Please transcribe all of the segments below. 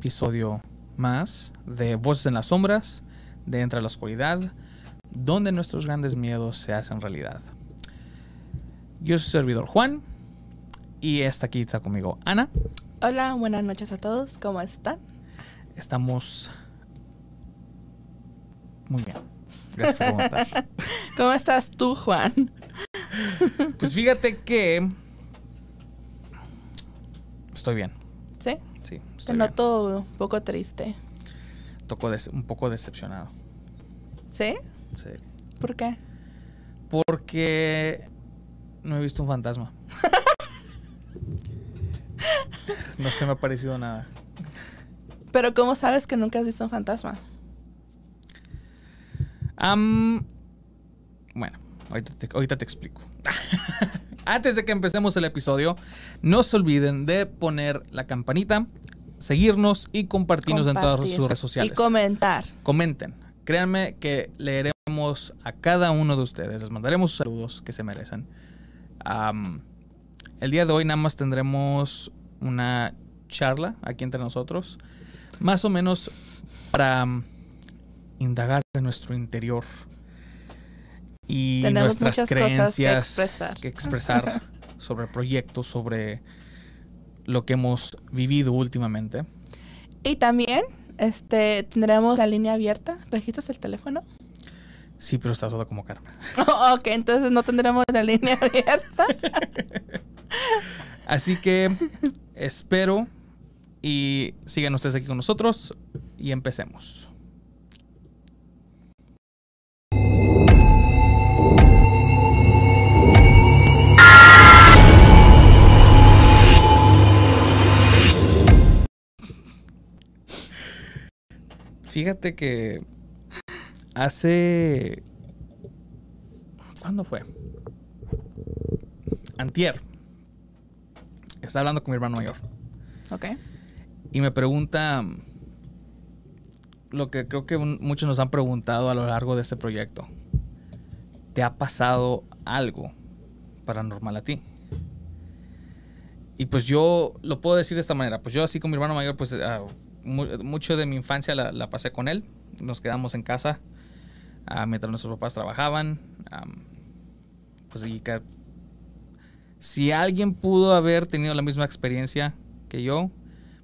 episodio más de Voces en las Sombras, de Entra a la Oscuridad, donde nuestros grandes miedos se hacen realidad. Yo soy su servidor Juan y esta aquí está conmigo Ana. Hola, buenas noches a todos, ¿cómo están? Estamos muy bien. Gracias por preguntar. ¿Cómo estás tú, Juan? Pues fíjate que estoy bien. ¿Sí? Sí, Te bien. noto un poco triste. Toco un poco decepcionado. ¿Sí? Sí. ¿Por qué? Porque no he visto un fantasma. No se me ha parecido nada. Pero ¿cómo sabes que nunca has visto un fantasma? Bueno, ahorita te, ahorita te explico. Antes de que empecemos el episodio, no se olviden de poner la campanita, seguirnos y compartirnos en todas sus redes sociales. Y comentar. Comenten. Créanme que leeremos a cada uno de ustedes. Les mandaremos saludos que se merecen. El día de hoy nada más tendremos una charla aquí entre nosotros. Más o menos para indagar en nuestro interior. Y Tenemos nuestras muchas cosas que creencias expresar. que expresar sobre proyectos, sobre lo que hemos vivido últimamente. Y también este, tendremos la línea abierta. ¿Registras el teléfono? Sí, pero está toda como Carmen. ok, entonces no tendremos la línea abierta. Así que espero y sigan ustedes aquí con nosotros y empecemos. Fíjate que hace... ¿Cuándo fue? Antier. Estaba hablando con mi hermano mayor. ok. Y me pregunta lo que creo que un- muchos nos han preguntado a lo largo de este proyecto. ¿Te ha pasado algo paranormal a ti? Y pues yo lo puedo decir de esta manera. Pues yo así con mi hermano mayor, pues ah, mu- mucho de mi infancia la, la pasé con él. Nos quedamos en casa ah, mientras nuestros papás trabajaban. pues y que si alguien pudo haber tenido la misma experiencia que yo,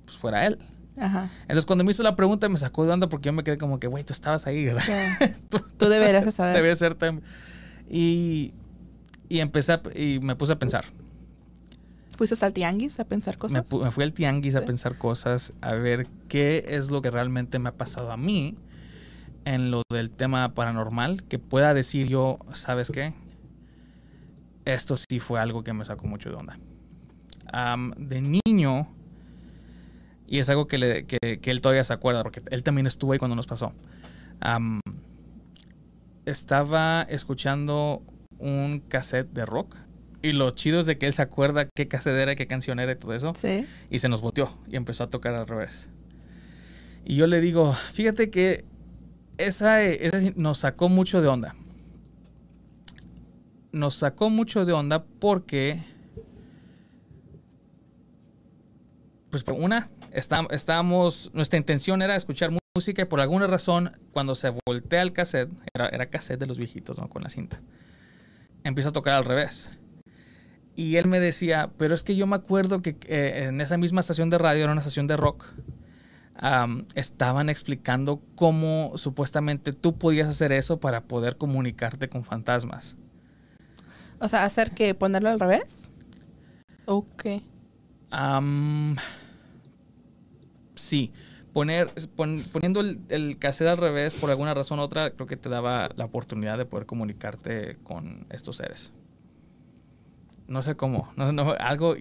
pues fuera él. Ajá. Entonces cuando me hizo la pregunta me sacó de onda porque yo me quedé como que, güey, tú estabas ahí. Sí. Tú deberías de saber. Debía ser tam- Y, y empecé a- y me puse a pensar. ¿Fuiste al tianguis a pensar cosas? me fui al tianguis a pensar cosas, a ver qué es lo que realmente me ha pasado a mí en lo del tema paranormal, que pueda decir yo, ¿sabes qué? Esto sí fue algo que me sacó mucho de onda. De niño, y es algo que, le- que- que él todavía se acuerda, porque él también estuvo ahí cuando nos pasó. Estaba escuchando un cassette de rock. Y lo chido es de que él se acuerda qué cassette era, qué canción era y todo eso. Sí. Y se nos volteó y empezó a tocar al revés. Y yo le digo, fíjate que esa, esa nos sacó mucho de onda. Nos sacó mucho de onda porque, pues por una, está- estábamos, nuestra intención era escuchar música y por alguna razón cuando se voltea el cassette, era, era cassette de los viejitos, ¿no? Con la cinta, empieza a tocar al revés. Y él me decía, pero es que yo me acuerdo que eh, en esa misma estación de radio, era una estación de rock, estaban explicando cómo supuestamente tú podías hacer eso para poder comunicarte con fantasmas. O sea, hacer que ponerlo al revés. Ok. Sí, poner, pon- poniendo el, el cassette al revés, por alguna razón u otra, creo que te daba la oportunidad de poder comunicarte con estos seres. No sé cómo, no, no, algo,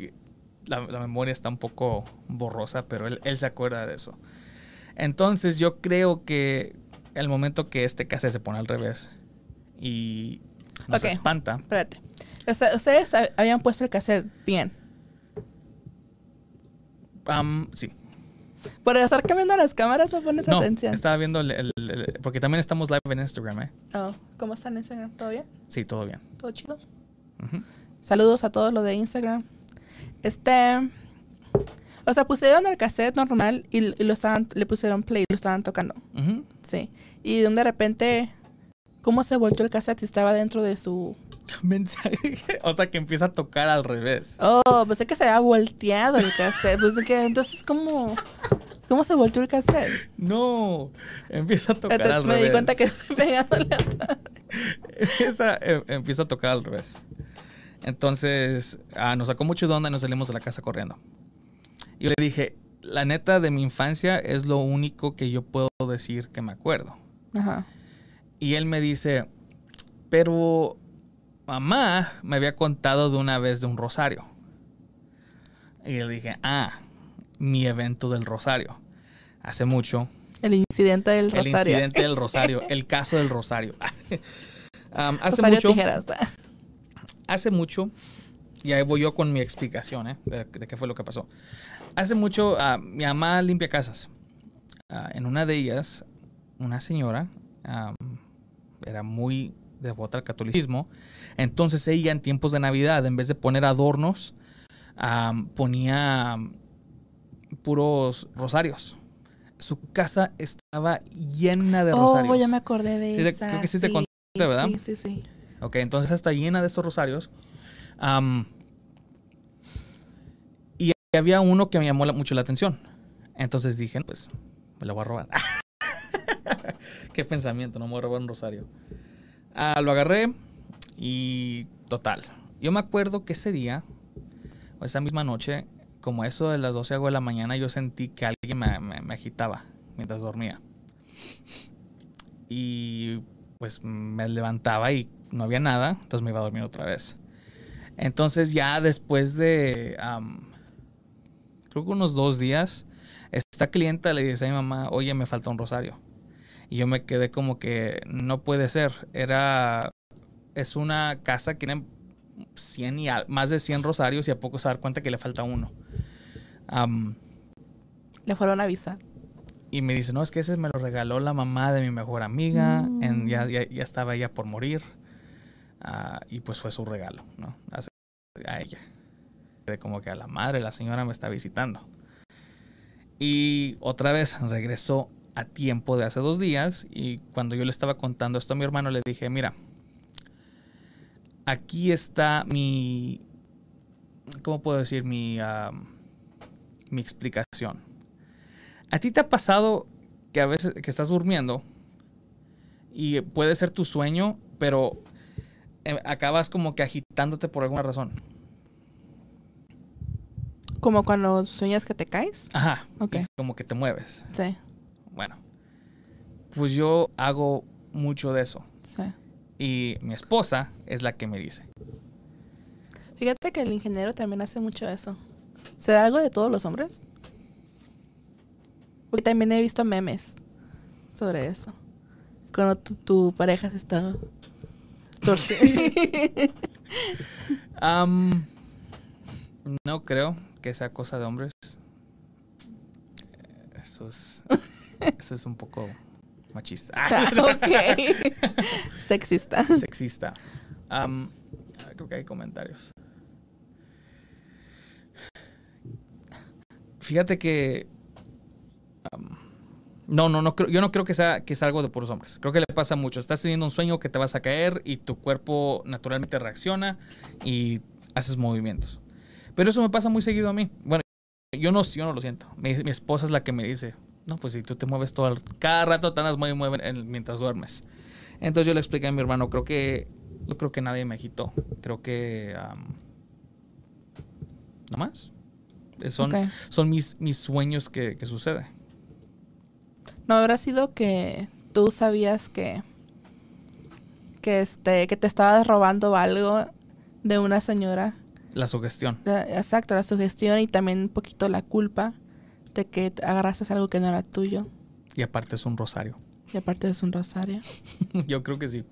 la, la memoria está un poco borrosa, pero él, él se acuerda de eso. Entonces yo creo que el momento que este cassette se pone al revés y nos Ok. espanta, Espérate. O sea, ustedes hab- habían puesto el cassette bien. am, sí, Por estar cambiando las cámaras no pones no, atención. estaba viendo, el- el- el- porque también estamos live en Instagram, ¿eh? Oh, ¿Cómo está en Instagram? ¿Todo bien? Sí, todo bien. ¿Todo chido? Saludos a todos los de Instagram. Este. O sea, pusieron el cassette normal y, y lo estaban, le pusieron play y lo estaban tocando. Sí. Y de repente, ¿cómo se volteó el cassette si estaba dentro de su... Mensaje. O sea, que empieza a tocar al revés. Oh, pensé que se había volteado el cassette. Pues que entonces, ¿cómo, ¿cómo se volteó el cassette? No, empieza a tocar al me revés. di cuenta que estoy pegándole a... Empieza, em- empieza a tocar al revés. Entonces, ah, nos sacó mucho de onda y nos salimos de la casa corriendo. Y yo le dije, la neta de mi infancia es lo único que yo puedo decir que me acuerdo. Ajá. Y él me dice, pero mamá me había contado de una vez de un rosario. Y le dije, ah, mi evento del rosario. Hace mucho, El incidente del el rosario. incidente del rosario, el caso del rosario. Um, hace Rosario mucho, tijeras. Hace mucho, y ahí voy yo con mi explicación ¿eh? de, de qué fue lo que pasó. Hace mucho, ah, mi mamá limpia casas. Ah, en una de ellas, una señora ah, era muy devota al catolicismo. Entonces ella en tiempos de Navidad, en vez de poner adornos, ponía puros rosarios. Su casa estaba llena de rosarios. Oh, ya me acordé de Sí, esa. creo que sí te conté, ¿verdad? Sí, sí, sí. Ok, entonces está llena de estos rosarios. Y había uno que me llamó la- mucho la atención. Entonces dije, pues, me lo voy a robar. Qué pensamiento, no me voy a robar un rosario. Ah, lo agarré y total. Yo me acuerdo que ese día, o esa misma noche, como eso de las 12 algo de la mañana, yo sentí que alguien me- me agitaba mientras dormía. Y pues me levantaba y no había nada, entonces me iba a dormir otra vez. Entonces ya después de, am, creo que unos dos días, esta clienta le dice a mi mamá, oye, me falta un rosario. Y yo me quedé como que no puede ser. Era, es una casa que tiene 100 y al- más de 100 rosarios y a poco se dar cuenta que le falta uno. Le fueron a avisar. y me dice, no, es que ese me lo regaló la mamá de mi mejor amiga. Mm. en- ya, ya, ya estaba ella por morir. Ah, y pues fue su regalo, ¿no? A, a ella. De como que a la madre, la señora me está visitando. Y otra vez regresó a tiempo de hace dos días. Y cuando yo le estaba contando esto a mi hermano, le dije, mira, aquí está mi... ¿Cómo puedo decir? Mi, mi explicación. ¿A ti te ha pasado que a veces que estás durmiendo y puede ser tu sueño, pero eh, acabas como que agitándote por alguna razón? Como cuando sueñas que te caes. Ajá. Ok. como que te mueves. Sí, Bueno, pues yo hago mucho de eso. sí. Y mi esposa es la que me dice. Fíjate que el ingeniero también hace mucho eso. ¿Será algo de todos los hombres? Porque también he visto memes sobre eso. Cuando tu, tu pareja se está no creo que sea cosa de hombres. Eso es, eso es un poco machista. Ah, ok. Sexista. Sexista. Creo que hay comentarios. Fíjate que. No, no, no creo, yo no creo que sea, que sea algo de puros hombres. Creo que le pasa mucho. Estás teniendo un sueño que te vas a caer y tu cuerpo naturalmente reacciona y haces movimientos. Pero eso me pasa muy seguido a mí. Bueno, yo no, yo no lo siento. Mi, mi esposa es la que me dice, no, pues si tú te mueves todo el- cada rato te andas muy mueve en- mientras duermes. Entonces yo le expliqué a mi hermano, creo que, creo que nadie me agitó. Creo que, am, no más. Eh, Son, son mis, mis sueños que, que sucede. No habrá sido que tú sabías que que este que te estabas robando algo de una señora. La sugestión. Exacto, la sugestión y también un poquito la culpa de que te agarraste algo que no era tuyo. Y aparte es un rosario. Y aparte es un rosario. Yo creo que sí.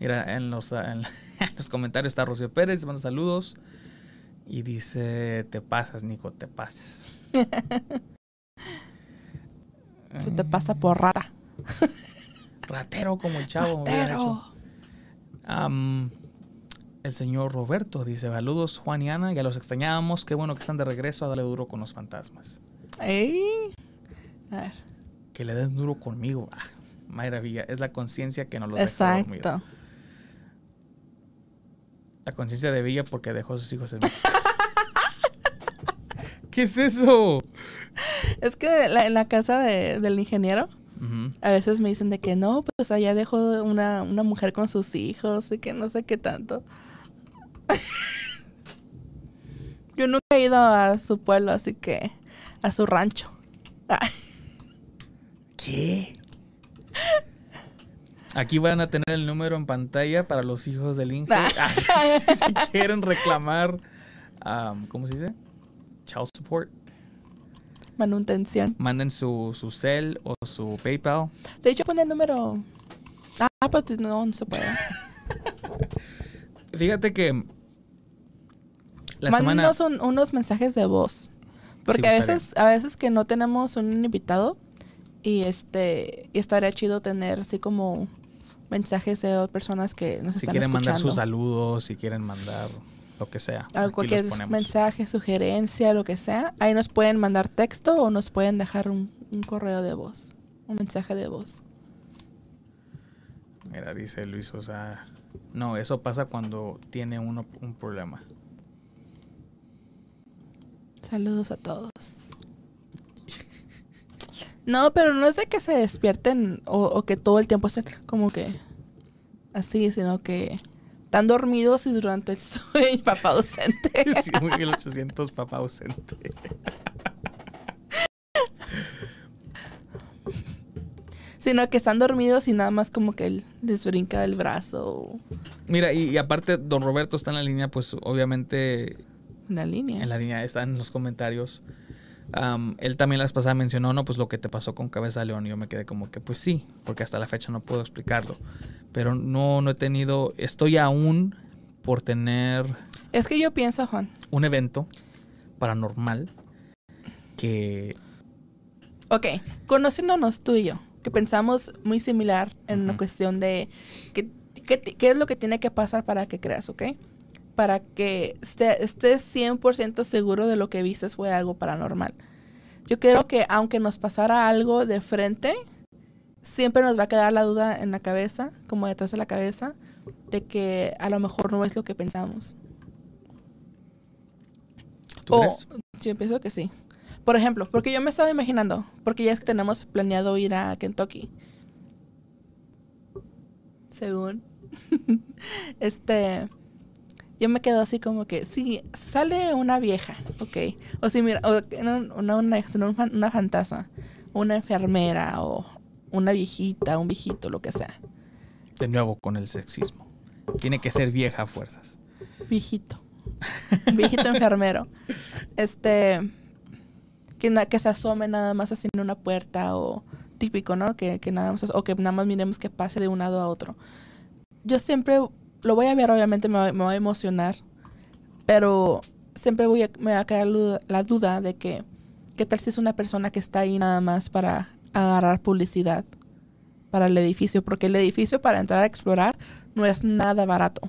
Mira, en los, en los comentarios está Rocío Pérez, manda saludos. Y dice, te pasas, Nico, te pases. Eso te pasa por rata. Ratero como el chavo. Ratero. el señor Roberto dice, saludos Juan y Ana, ya los extrañábamos, qué bueno que están de regreso a darle duro con los fantasmas. Ey. A ver. Que le den duro conmigo. Ah, maravilla, es la conciencia que no deja dormir. Exacto. La conciencia de Villa porque dejó a sus hijos en ¿Qué es eso? Es que la- en la casa de- del ingeniero, a veces me dicen de que no, pues allá dejó una, una mujer con sus hijos y que no sé qué tanto. Yo nunca he ido a su pueblo, así que a su rancho. ¿Qué? Aquí van a tener el número en pantalla para los hijos del Inge. Ah, si, si quieren reclamar, um, ¿cómo se dice? Child support. manutención. Manden su, su cel o su PayPal. De hecho, pone el número. Ah, pues no, no se puede. Fíjate que la semana... Mándenos un- unos mensajes de voz. Porque a veces, a veces que no tenemos un invitado y este y estaría chido tener así como mensajes de personas que nos Si están quieren mandar escuchando. sus saludos, si quieren mandar lo que sea. Algo, aquí cualquier mensaje, sugerencia, lo que sea. Ahí nos pueden mandar texto o nos pueden dejar un, un correo de voz. Un mensaje de voz. Mira, dice Luis, o sea... No, eso pasa cuando tiene uno un problema. Saludos a todos. No, pero no es de que se despierten o, o que todo el tiempo estén como que así, sino que están dormidos y durante el sueño papá ausente. Sí, 1800 papá ausente. sino que están dormidos y nada más como que les brinca el brazo Mira, y, y aparte, don Roberto está en la línea, pues obviamente una línea. en la línea está en los comentarios. Am, él también la vez pasada mencionó, no, pues lo que te pasó con Cabeza de León. Y yo me quedé como que, pues sí, porque hasta la fecha no puedo explicarlo. Pero no, no he tenido, estoy aún por tener Es que yo pienso, Juan, un evento paranormal que Ok, conociéndonos tú y yo, que pensamos muy similar en la cuestión de qué, qué, qué es lo que tiene que pasar para que creas, ¿ok? Para que esté- estés 100% seguro de lo que viste fue algo paranormal. Yo creo que aunque nos pasara algo de frente, siempre nos va a quedar la duda en la cabeza, como detrás de la cabeza, de que a lo mejor no es lo que pensamos. tú O- crees? Yo pienso que sí. Por ejemplo, porque yo me estaba imaginando, porque ya es que tenemos planeado ir a Kentucky. Según. este. Yo me quedo así como que, si sale una vieja, ok. O si mira, o una, una, una, fan- una fantasma, una enfermera, o una viejita, un viejito, lo que sea. De nuevo con el sexismo. Tiene que ser vieja a fuerzas. Viejito. Viejito enfermero. Este. Que, na- que se asome nada más así en una puerta o típico, ¿no? Que, que nada más. O que nada más miremos que pase de un lado a otro. Yo siempre lo voy a ver, obviamente me, va- me va a emocionar. Pero siempre voy a, me va a quedar la duda de que. ¿Qué tal si es una persona que está ahí nada más para agarrar publicidad para el edificio? Porque el edificio para entrar a explorar no es nada barato.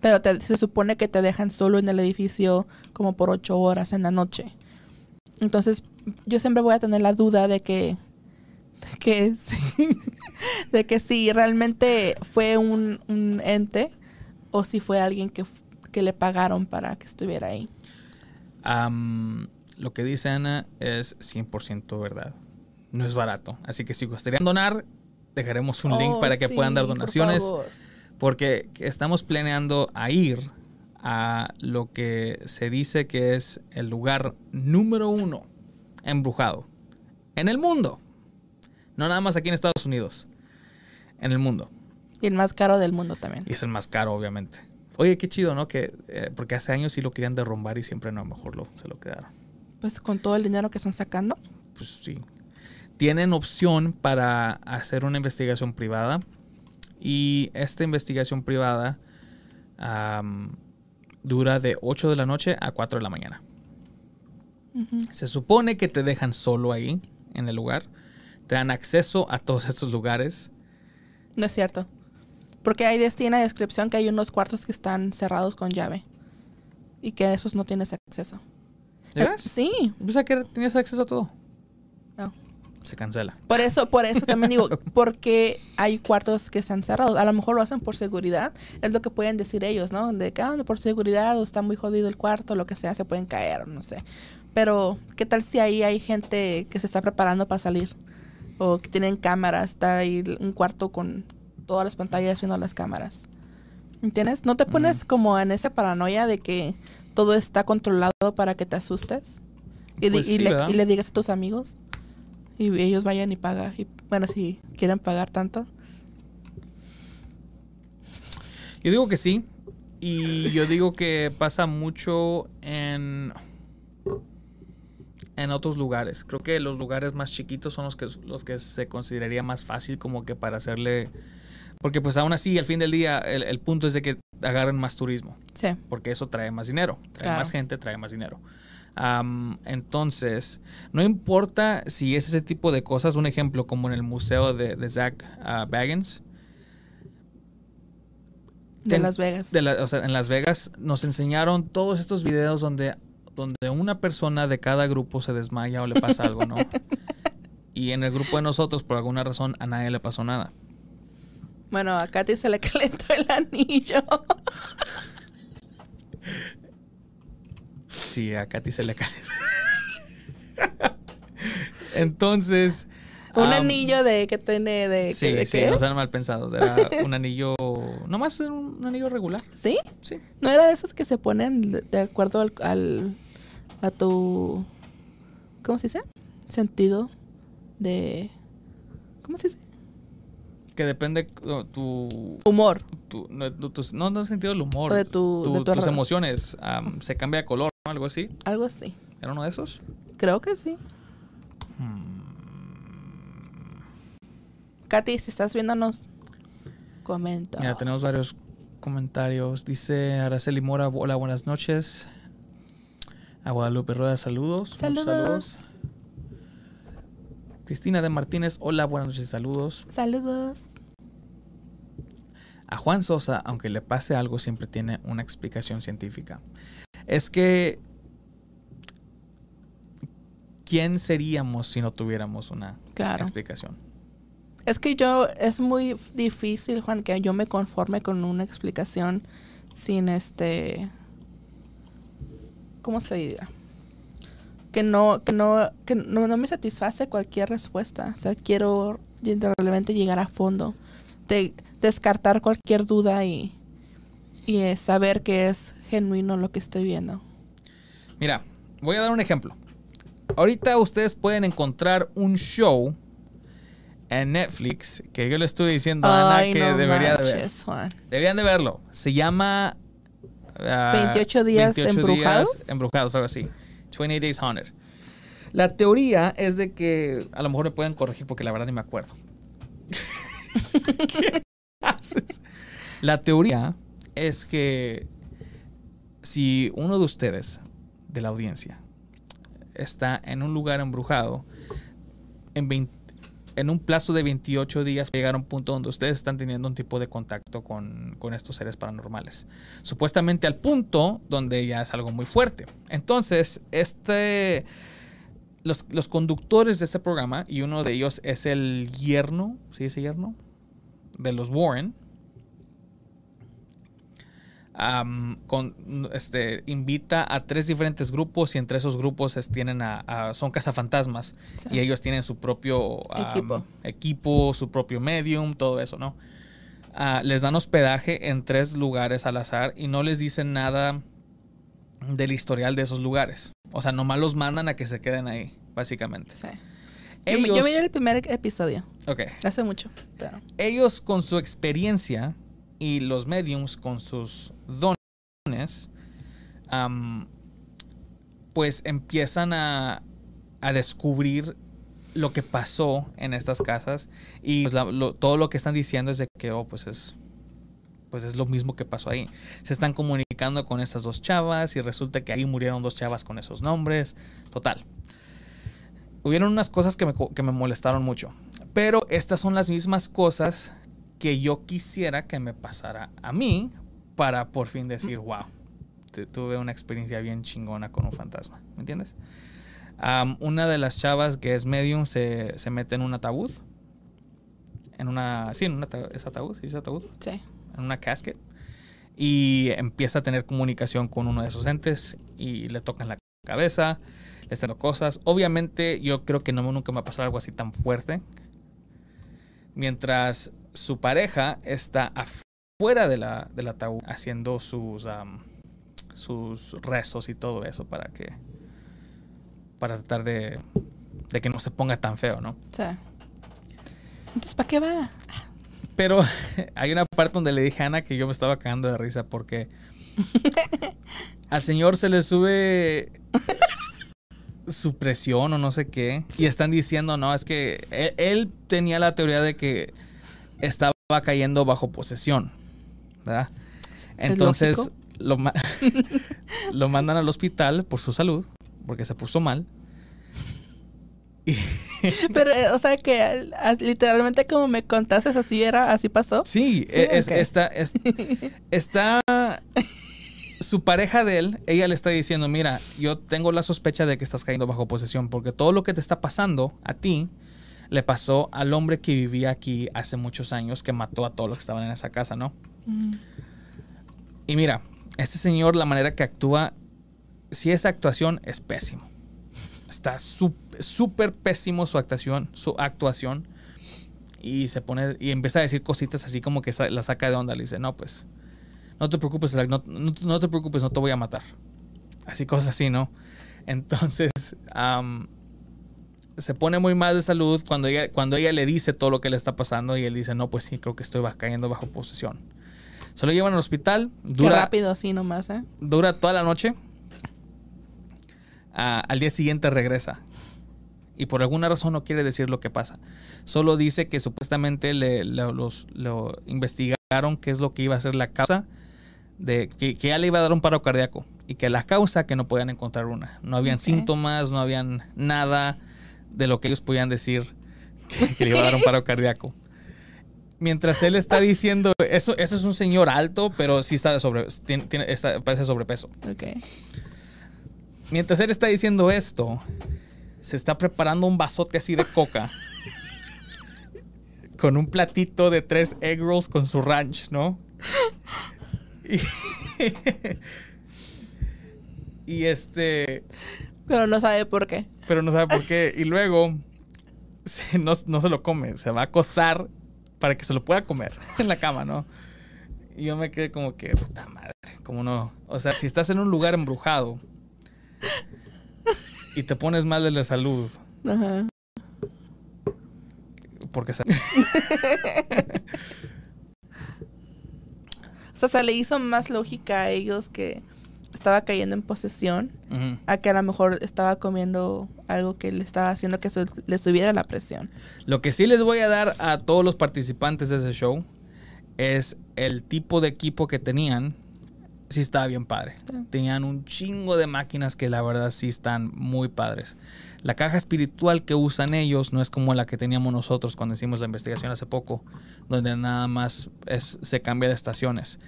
Pero te- se supone que te dejan solo en el edificio como por ocho horas en la noche. Entonces, yo siempre voy a tener la duda de que, de que, de que si realmente fue un, un ente o si fue alguien que, que le pagaron para que estuviera ahí. Lo que dice Ana es 100% verdad. No es barato. Así que si gustarían donar, dejaremos un link Oh, para que sí, puedan dar donaciones. Porque estamos planeando a ir a lo que se dice que es el lugar número uno embrujado en el mundo. No nada más aquí en Estados Unidos. En el mundo. Y el más caro del mundo también. Y es el más caro, obviamente. Oye, qué chido, ¿no? Que, eh, porque hace años sí lo querían derrumbar y siempre no, a lo mejor lo, se lo quedaron. Pues con todo el dinero que están sacando. Pues sí. Tienen opción para hacer una investigación privada. Y esta investigación privada am, dura de 8 de la noche a 4 de la mañana. Se supone que te dejan solo ahí, en el lugar. Te dan acceso a todos estos lugares. No es cierto. Porque ahí decía en la descripción que hay unos cuartos que están cerrados con llave. Y que a esos no tienes acceso. ¿De Eh, veras? Sí, Yo que tenías acceso a todo. no. Se cancela. Por eso, por eso también digo, porque hay cuartos que están cerrados. A lo mejor lo hacen por seguridad. Es lo que pueden decir ellos, ¿no? De que ah, por seguridad o está muy jodido el cuarto, lo que sea, se pueden caer, no sé. Pero, ¿qué tal si ahí hay gente que se está preparando para salir? O que tienen cámaras, está ahí un cuarto con todas las pantallas viendo las cámaras. ¿Entiendes? ¿No te pones Mm. como en esa paranoia de que todo está controlado para que te asustes? Y, Pues y sí, le, ¿verdad? y le digas a tus amigos. Y ellos vayan y pagan. Y, bueno, si quieren pagar tanto. Yo digo que sí. Y yo digo que pasa mucho en. En otros lugares. Creo que los lugares más chiquitos son los que, los que se consideraría más fácil como que para hacerle. Porque pues aún así, al fin del día, el, el punto es de que agarren más turismo. Sí. Porque eso trae más dinero. Trae Claro. más gente, trae más dinero. Am, entonces, no importa si es ese tipo de cosas, un ejemplo como en el museo de, de Zach ah, Baggins, De Ten- Las Vegas. de la- o sea, en Las Vegas nos enseñaron todos estos videos donde, donde una persona de cada grupo se desmaya o le pasa algo, ¿no? y en el grupo de nosotros, por alguna razón, a nadie le pasó nada. Bueno, a Katy se le calentó el anillo. Sí, a Katy se le cae. Entonces. un anillo de que tiene de, Sí, de sí, no sean mal pensados. Era un anillo. Nomás era un anillo regular. ¿Sí? Sí. ¿No era de esos que se ponen de- de acuerdo al, al- a tu ¿cómo se dice? sentido de ¿cómo se dice? Que depende tu. humor. tu- no, tu- no, sentido del humor. O de tu- de tus emociones. se cambia de color, ¿no? Algo así. Algo así. ¿Era uno de esos? Creo que sí. Katy, si estás viéndonos, comenta. Mira, tenemos varios comentarios. Dice Araceli Mora, hola, buenas noches. A Guadalupe Rueda, saludos. Muchos Saludos. Cristina de Martínez, hola, buenas noches, saludos. Saludos. A Juan Sosa, aunque le pase algo, siempre tiene una explicación científica. Es que, ¿quién seríamos si no tuviéramos una Claro. explicación? Es que yo, es muy difícil, Juan, que yo me conforme con una explicación sin este, ¿cómo se dirá? Que no, que no, que no, no me satisface cualquier respuesta. O sea, quiero realmente llegar a fondo, de descartar cualquier duda y, y eh, saber que es genuino lo que estoy viendo. Mira, voy a dar un ejemplo. Ahorita ustedes pueden encontrar un show en Netflix que yo le estuve diciendo a Ana Ay, que no debería de ver. Juan. Deberían de verlo. Se llama... ah, 28 días embrujados. embrujados, algo así. 28 Days Haunted. La teoría es de que... A lo mejor me pueden corregir porque la verdad ni me acuerdo. ¿Qué haces? La teoría es que si uno de ustedes, de la audiencia, está en un lugar embrujado, en, 20 en un plazo de 28 días llegar a un punto donde ustedes están teniendo un tipo de contacto con, con estos seres paranormales. Supuestamente al punto donde ya es algo muy fuerte. Entonces, este... Los, los conductores de este programa, y uno de ellos es el yerno, ¿sí ese yerno? De los Warren. Am, con, este, invita a tres diferentes grupos y entre esos grupos es- tienen a, a- son cazafantasmas Sí. y ellos tienen su propio am, Equipo. equipo, su propio medium, todo eso, ¿no? Ah, les dan hospedaje en tres lugares al azar y no les dicen nada del historial de esos lugares. O sea, nomás los mandan a que se queden ahí, básicamente. Sí. Yo, me- yo Ellos- miré el primer episodio, Ok. hace mucho, pero... ellos con su experiencia y los mediums con sus dones, pues empiezan a, a descubrir lo que pasó en estas casas y pues, todo lo que están diciendo es de que, oh, pues es, pues es lo mismo que pasó ahí. Se están comunicando con estas dos chavas y resulta que ahí murieron dos chavas con esos nombres. Total. Hubieron unas cosas que me, que me molestaron mucho. Pero estas son las mismas cosas que yo quisiera que me pasara a mí para por fin decir, wow, tuve una experiencia bien chingona con un fantasma, ¿me entiendes? una de las chavas que es medium se, se, mete en un ataúd. En una. Sí, en un ataúd. ¿Es ataúd? ¿Sí es ataúd? Sí. En una casket. Y empieza a tener comunicación con uno de esos entes y le tocan la cabeza, le están cosas. Obviamente, yo creo que no, nunca me ha pasado algo así tan fuerte. Mientras su pareja está afuera de la, del ataúd haciendo sus, sus rezos y todo eso para que para tratar de, de que no se ponga tan feo, ¿no? Sí. Entonces, ¿para qué va? Pero hay una parte donde le dije a Ana que yo me estaba cagando de risa porque al señor se le sube su presión o no sé qué. Y están diciendo, no, es que él, tenía la teoría de que estaba cayendo bajo posesión. ¿Verdad? Entonces lo, lo mandan al hospital por su salud porque se puso mal. Pero, eh, o sea, que literalmente como me contaste, así era, así pasó. Sí, e, está, está su pareja de él, ella le está diciendo, mira, yo tengo la sospecha de que estás cayendo bajo posesión, porque todo lo que te está pasando a ti le pasó al hombre que vivía aquí hace muchos años, que mató a todos los que estaban en esa casa, ¿no? Mm. Y mira, este señor, la manera que actúa si esa actuación es pésimo. Está súper pésimo su actuación, su actuación. Y se pone y empieza a decir cositas así como que la saca de onda. Le dice, no, pues, no te preocupes, no, te preocupes, no te voy a matar. Así cosas así, ¿no? Entonces, se pone muy mal de salud cuando ella, cuando ella le dice todo lo que le está pasando y él dice, no, pues sí, creo que estoy cayendo bajo posesión. Se lo llevan al hospital. Dura, Qué rápido así nomás, ¿eh? Dura toda la noche al día siguiente regresa. Y por alguna razón no quiere decir lo que pasa. Solo dice que supuestamente le, los, lo investigaron qué es lo que iba a ser la causa de que, ya le iba a dar un paro cardíaco y que la causa que no podían encontrar una. No habían síntomas, no habían nada de lo que ellos podían decir que, le iba a dar un paro cardíaco. Mientras él está diciendo, eso, eso es un señor alto, pero sí está sobre, tiene, está, parece sobrepeso. Okay. Mientras él está diciendo esto, se está preparando un vasote así de coca. con un platito de tres egg rolls con su ranch, ¿no? Y, este. Pero no sabe por qué. Pero no sabe por qué. Y luego no, no, se lo come. Se va a acostar para que se lo pueda comer en la cama, ¿no? Y yo me quedé como que, puta madre, como no. O sea, si estás en un lugar embrujado y te pones mal de la salud. Ajá. Porque se... o sea, se le hizo más lógica a ellos que estaba cayendo en posesión a que a lo mejor estaba comiendo algo que le estaba haciendo que le subiera la presión. Lo que sí les voy a dar a todos los participantes de ese show es el tipo de equipo que tenían sí estaba bien padre. Tenían un chingo de máquinas que la verdad sí están muy padres. La caja espiritual que usan ellos no es como la que teníamos nosotros cuando hicimos la investigación hace poco, donde nada más se cambia de estaciones.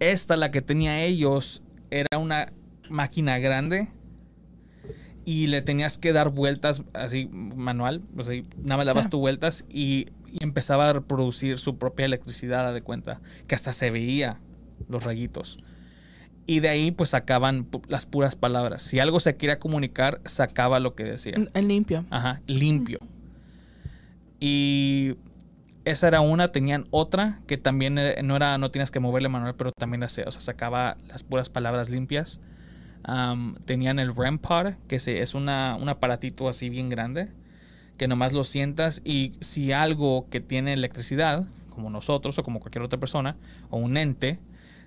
Esta, la que tenía ellos, era una máquina grande y le tenías que dar vueltas así manual, o sea, nada más le dabas tu vueltas y, y, empezaba a reproducir su propia electricidad, de cuenta, que hasta se veía los rayitos. Y de ahí pues sacaban las puras palabras. Si algo se quería comunicar, sacaba lo que decía. En limpio. Ajá, limpio. Y esa era una, tenían otra que también eh, no era, no tienes que moverle manual, pero también hacía, o sea, sacaba las puras palabras limpias. tenían el pod, que es una, un aparatito así bien grande, que nomás lo sientas y si algo que tiene electricidad, como nosotros o como cualquier otra persona, o un ente,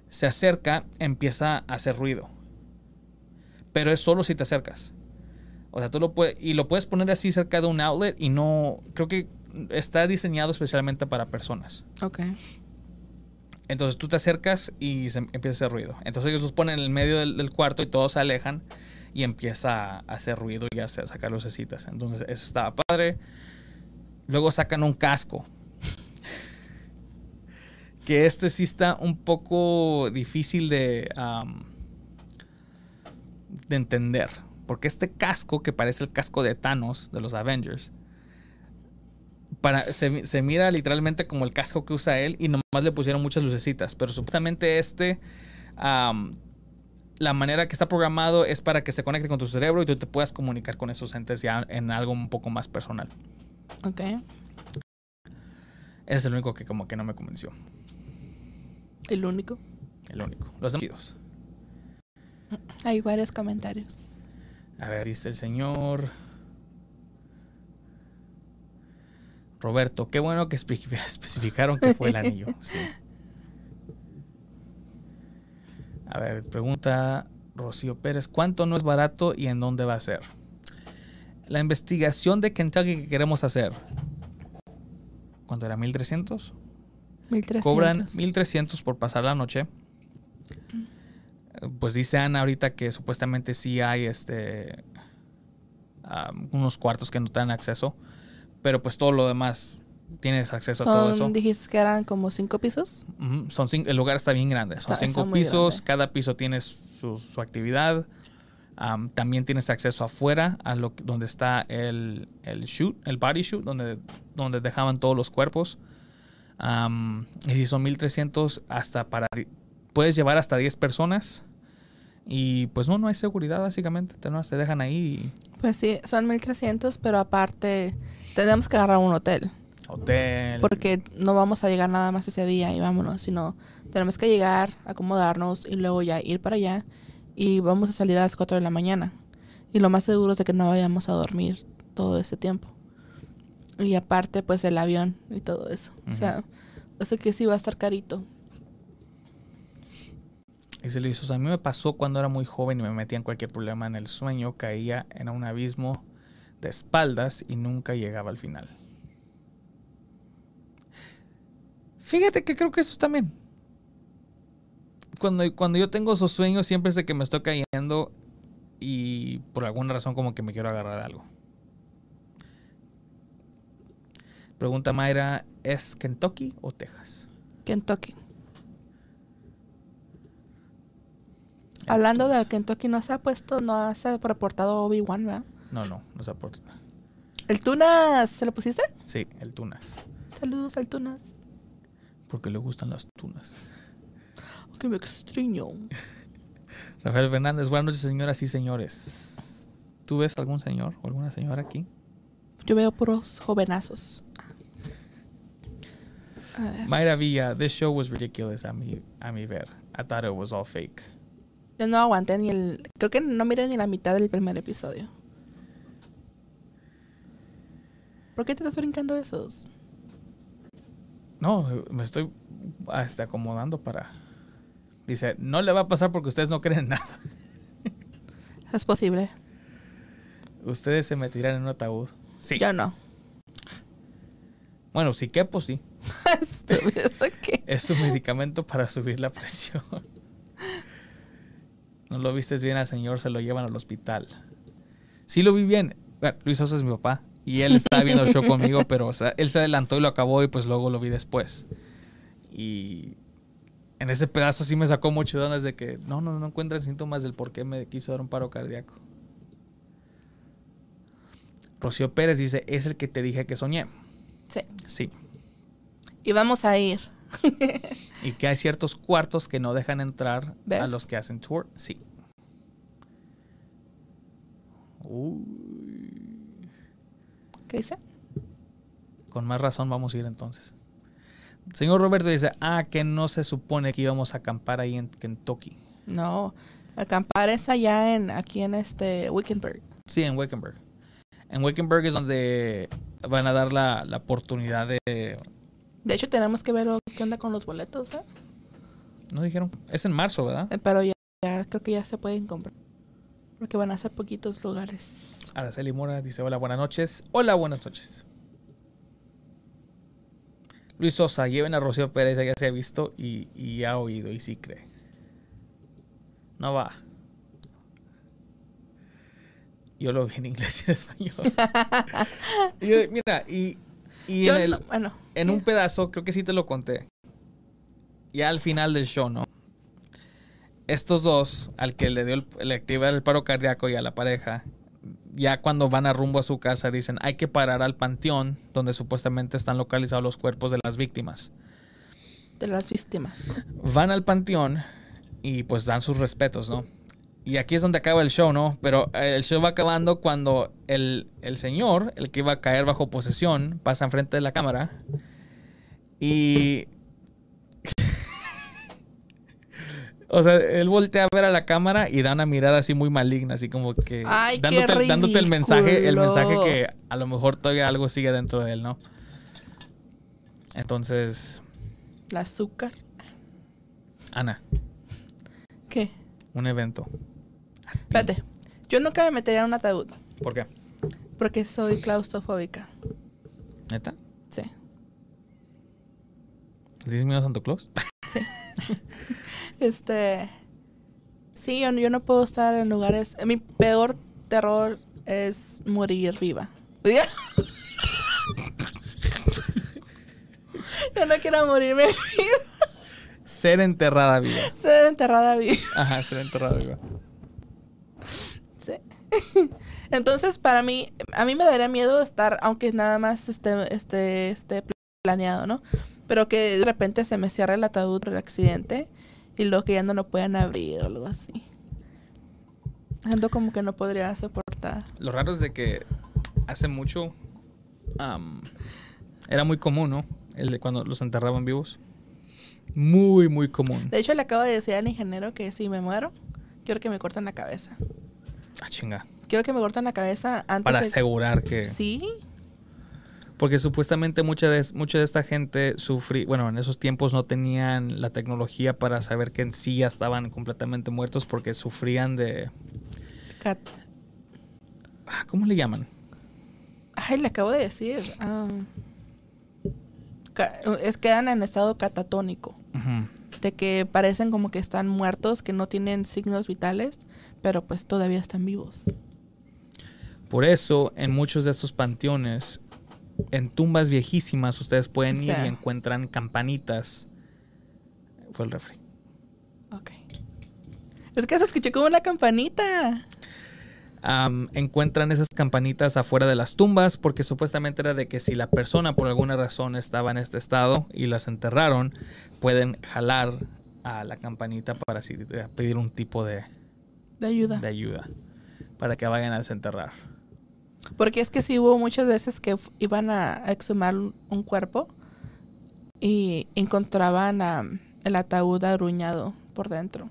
se acerca, empieza a hacer ruido. Pero es solo si te acercas. O sea, tú lo puedes, y lo puedes poner así cerca de un outlet y no, creo que está diseñado especialmente para personas. Ok. Entonces tú te acercas y se empieza a hacer ruido. Entonces ellos los ponen en el medio del, cuarto y todos se alejan y empieza a hacer ruido y a sacar lucecitas. Entonces eso estaba padre. Luego sacan un casco que este sí está un poco difícil de, de entender. Porque este casco, que parece el casco de Thanos de los Avengers, para, se, se mira literalmente como el casco que usa él y nomás le pusieron muchas lucecitas. Pero supuestamente este, la manera que está programado es para que se conecte con tu cerebro y tú te puedas comunicar con esos entes ya en algo un poco más personal. Ok. Ese es el único que como que no me convenció. El único. El único. Los demás. Hay varios comentarios. A ver, dice el señor Roberto. Qué bueno que espe- especificaron que fue el anillo. Sí. A ver, pregunta Rocío Pérez. ¿Cuánto no es barato y en dónde va a ser? La investigación de Kentucky que queremos hacer. ¿Cuánto era? ¿1300? 1300. Cobran 1300 por pasar la noche. Pues dice Ana ahorita que supuestamente sí hay este unos cuartos que no te dan acceso, pero pues todo lo demás tienes acceso a todo eso. Dijiste que eran como cinco pisos. Son cinco- el lugar está bien grande. Son Está- cinco pisos, cada piso tiene su, su actividad. Am, también tienes acceso afuera a lo donde está el, el shoot, el body shoot, donde, donde dejaban todos los cuerpos. Y si son 1300 hasta para puedes llevar hasta 10 personas. Y pues no, no hay seguridad básicamente. Te, no, te dejan ahí. y Pues sí, son 1300, pero aparte tenemos que agarrar un hotel. Hotel. Porque no vamos a llegar nada más ese día y vámonos, sino tenemos que llegar, acomodarnos y luego ya ir para allá. Y vamos a salir a las 4 de la mañana. Y lo más seguro es de que no vayamos a dormir todo ese tiempo. Y aparte, pues el avión y todo eso. O sea, eso que sí va a estar carito. Dice Luis, o sea, a mí me pasó cuando era muy joven y me metía en cualquier problema en el sueño, caía en un abismo de espaldas y nunca llegaba al final. Fíjate que creo que eso también. Cuando, cuando yo tengo esos sueños siempre es de que me estoy cayendo y por alguna razón como que me quiero agarrar de algo. Pregunta Mayra, ¿es Kentucky o Texas? Kentucky. Hablando de Kentucky, no se ha puesto, no se ha reportado Obi-Wan, ¿verdad? No, no, no se aporta. ¿El Tunas se lo pusiste? Sí, el Tunas. Saludos al Tunas. Porque le gustan las tunas. Que me extraño. Rafael Fernández, buenas noches, señoras y señores. ¿Tú ves algún señor o alguna señora aquí? Yo veo puros jovenazos. Mayra Villa, this show was ridiculous a mi, a mi ver. I thought it was all fake. Yo no aguanté ni el... Creo que no miré ni la mitad del primer episodio. ¿Por qué te estás brincando esos? No, me estoy hasta acomodando para... Dice, no le va a pasar porque ustedes no creen en nada. Es posible. Ustedes se metirán en un ataúd. Sí. Yo no. Bueno, si quepo, sí. Es un medicamento para subir la presión. No lo vistes bien al señor, se lo llevan al hospital. Sí lo vi bien. Bueno, Luis Sosa es mi papá. Y él estaba viendo el show conmigo, pero o sea, él se adelantó y lo acabó y pues luego lo vi después. Y en ese pedazo sí me sacó mucho de de que no, no, no encuentran síntomas del por qué me quiso dar un paro cardíaco. Rocío Pérez dice, es el que te dije que soñé. Sí. Sí. Y vamos a ir. Y que hay ciertos cuartos que no dejan entrar a los que hacen tour. Sí. Uy, ¿Qué dice? con más razón vamos a ir entonces. Señor Roberto dice, ah, que no se supone que íbamos a acampar ahí en Kentucky. No. Acampar es allá en... Aquí en este... Wickenburg. Sí, en Wickenburg. En Wickenburg es donde van a dar la, la oportunidad de... De hecho, tenemos que ver qué onda con los boletos, ¿eh? No dijeron, es en marzo, ¿verdad? Eh, Pero ya, ya creo que ya se pueden comprar. Porque van a ser poquitos lugares. Araceli Mora dice, hola, buenas noches. Hola, buenas noches. Luis Sosa, lleven a Rocío Pérez, ella se ha visto y, y ha oído y sí cree. No va. Yo lo vi en inglés y en español. Y yo, mira, y, y en, el- no- bueno. en un pedazo, creo que sí te lo conté. ya al final del show, ¿no? Estos dos, al que le dio el, le activa el paro cardíaco y a la pareja, ya cuando van a rumbo a su casa dicen hay que parar al panteón donde supuestamente están localizados los cuerpos de las víctimas. De las víctimas. Van al panteón y pues dan sus respetos, ¿no? Y aquí es donde acaba el show, ¿no? Pero eh, el show va acabando cuando el, el señor, el que iba a caer bajo posesión, pasa enfrente de la cámara y... o sea, él voltea a ver a la cámara y da una mirada así muy maligna, así como que... Ay, qué dándote, dándote el mensaje, el mensaje que a lo mejor todavía algo sigue dentro de él, ¿no? Entonces, El azúcar. Ana, ¿Qué? un evento. Espérate. Yo nunca me metería en un ataúd. ¿Por qué? Porque soy claustrofóbica. ¿Neta? Sí. ¿Tienes miedo a Santo Claus? Este. Sí, yo, yo no puedo estar en lugares. Mi peor terror es morir viva. yo no quiero morirme viva. Ser enterrada viva. Ser enterrada viva. Ajá, ser enterrada viva. Sí. Entonces, para mí, a mí me daría miedo estar, aunque nada más esté, esté, esté planeado, ¿no? Pero que de repente se me cierre el ataúd por el accidente y luego que ya no lo puedan abrir o algo así. Siento como que no podría soportar. Lo raro es de que hace mucho am, era muy común, ¿no? El de cuando los enterraban vivos. Muy, muy común. De hecho, le acabo de decir al ingeniero que si me muero, quiero que me corten la cabeza. Ah, chinga. Quiero que me corten la cabeza antes Para de... asegurar que... Sí, Porque supuestamente mucha de, mucha de esta gente sufría... Bueno, en esos tiempos no tenían la tecnología para saber que en sí ya estaban completamente muertos porque sufrían de... cat- ah, ¿Cómo le llaman? Ay, le acabo de decir. ah, es quedan en estado catatónico. De que parecen como que están muertos, que no tienen signos vitales, pero pues todavía están vivos. Por eso, en muchos de estos panteones, en tumbas viejísimas, ustedes pueden ir y encuentran campanitas. Fue el refri. Ok. Es que se escuchó como una campanita. Am, encuentran esas campanitas afuera de las tumbas porque supuestamente era de que si la persona por alguna razón estaba en este estado y las enterraron, pueden jalar a la campanita para así, pedir un tipo de, De ayuda. de ayuda para que vayan a desenterrar. Porque es que sí hubo muchas veces que iban a a exhumar un, cuerpo y encontraban am, el ataúd arruñado por dentro.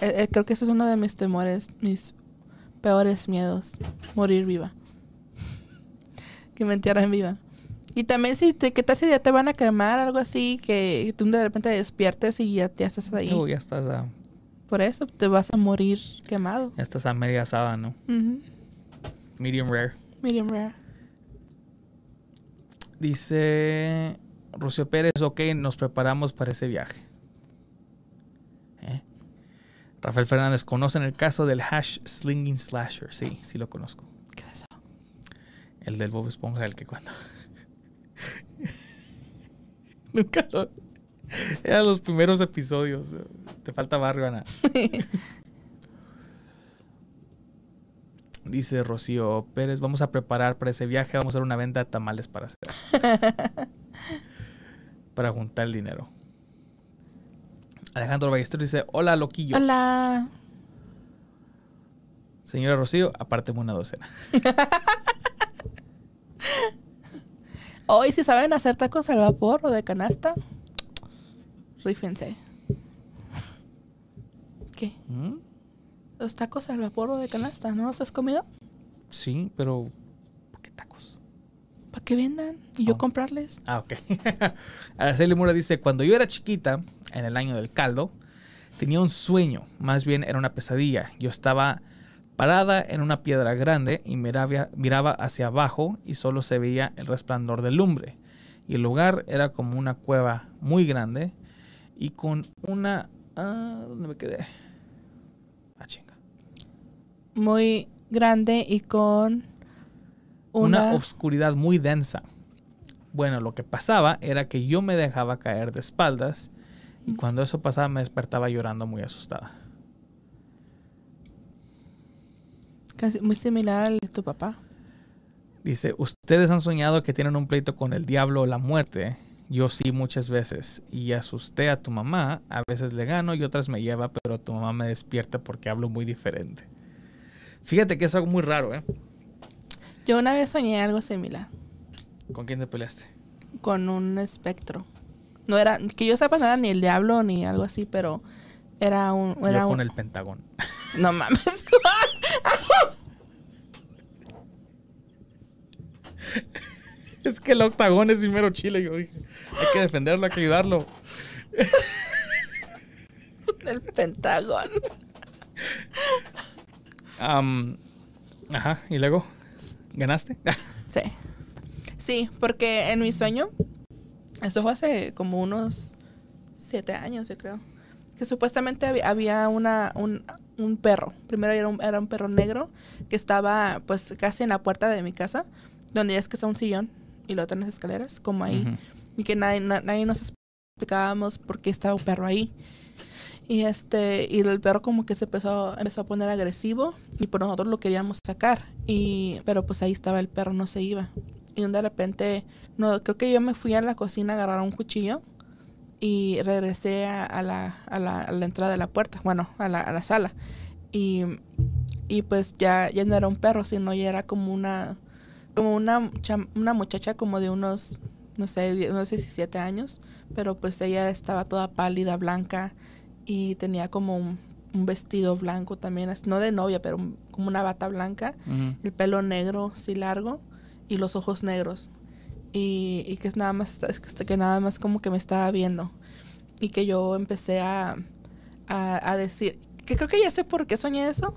Eh, eh, creo que ese es uno de mis temores, mis peores miedos, morir viva. que me entierren viva. Y también si te, ¿qué tal si ya te van a cremar algo así que tú de repente despiertes y ya, ya estás ahí? Oh, ya estás a, Por eso te vas a morir quemado. ya estás a media asada, ¿no? Medium rare. Medium rare. Dice Rocío Pérez, ok, nos preparamos para ese viaje. ¿Eh? Rafael Fernández, ¿conocen el caso del hash slinging slasher? Sí, sí lo conozco. ¿Qué es eso? El del Bob Esponja, el que cuando... Nunca lo... Eran los primeros episodios. Te falta barrio, Ana. Dice Rocío Pérez, vamos a preparar para ese viaje, vamos a hacer una venta de tamales para hacer. para juntar el dinero. Alejandro Ballesteros dice, hola loquillos. Hola. Señora Rocío, apárteme una docena. Hoy, si saben hacer tacos al vapor o de canasta, rífense. ¿Qué? ¿Mm? ¿Los tacos al vapor o de canasta? ¿No los has comido? Sí, pero... ¿Por qué tacos? ¿Para que vendan? Y yo Oh. comprarles. Ah, ok. Araceli Mura dice, cuando yo era chiquita, en el año del caldo, tenía un sueño, más bien era una pesadilla. Yo estaba parada en una piedra grande y miraba, miraba hacia abajo y solo se veía el resplandor de lumbre. Y el lugar era como una cueva muy grande y con una... Ah, ¿Dónde me quedé? Muy grande y con una una... obscuridad muy densa. Bueno, lo que pasaba era que yo me dejaba caer de espaldas Y cuando eso pasaba me despertaba llorando muy asustada. Casi muy similar al de tu papá. Dice, ¿ustedes han soñado que tienen un pleito con el diablo o la muerte? Yo sí muchas veces. Y asusté a tu mamá. A veces le gano y otras me lleva, pero tu mamá me despierta porque hablo muy diferente. Fíjate que es algo muy raro, ¿eh? Yo una vez soñé algo similar. ¿Con quién te peleaste? Con un espectro. No era, que yo sepa, no era ni el diablo ni algo así, pero era un... Era yo con un- el Pentagón. No mames. es que el octagón es primero chile. Yo dije, hay que defenderlo, hay que ayudarlo. el Pentagón. Am, ajá, y luego, ¿ganaste? Sí. Sí, porque en mi sueño, esto fue hace como unos siete años, yo creo, que supuestamente había, una, un, un perro. Primero era un, era un perro negro que estaba pues casi en la puerta de mi casa, donde es que está un sillón y luego tenés escaleras, como ahí. Y que nadie, na- nadie nos explicábamos por qué estaba un perro ahí. Y este, y el perro como que se empezó, empezó a poner agresivo y por nosotros lo queríamos sacar. Y, pero pues ahí estaba el perro, no se iba. Y de repente, no, creo que yo me fui a la cocina a agarrar un cuchillo y regresé a, la, a, la, entrada de la puerta, bueno, a la, la sala. Y, y pues ya, ya no era un perro, sino ya era como una, como una, una muchacha como de unos, no sé, unos 17 años, pero pues ella estaba toda pálida, blanca y tenía como un, un vestido blanco también, no de novia, pero un- como una bata blanca, el pelo negro, sí largo y los ojos negros. Y, y que es nada más, es que, que nada más como que me estaba viendo. Y que yo empecé a, a, a decir, que creo que ya sé por qué soñé eso.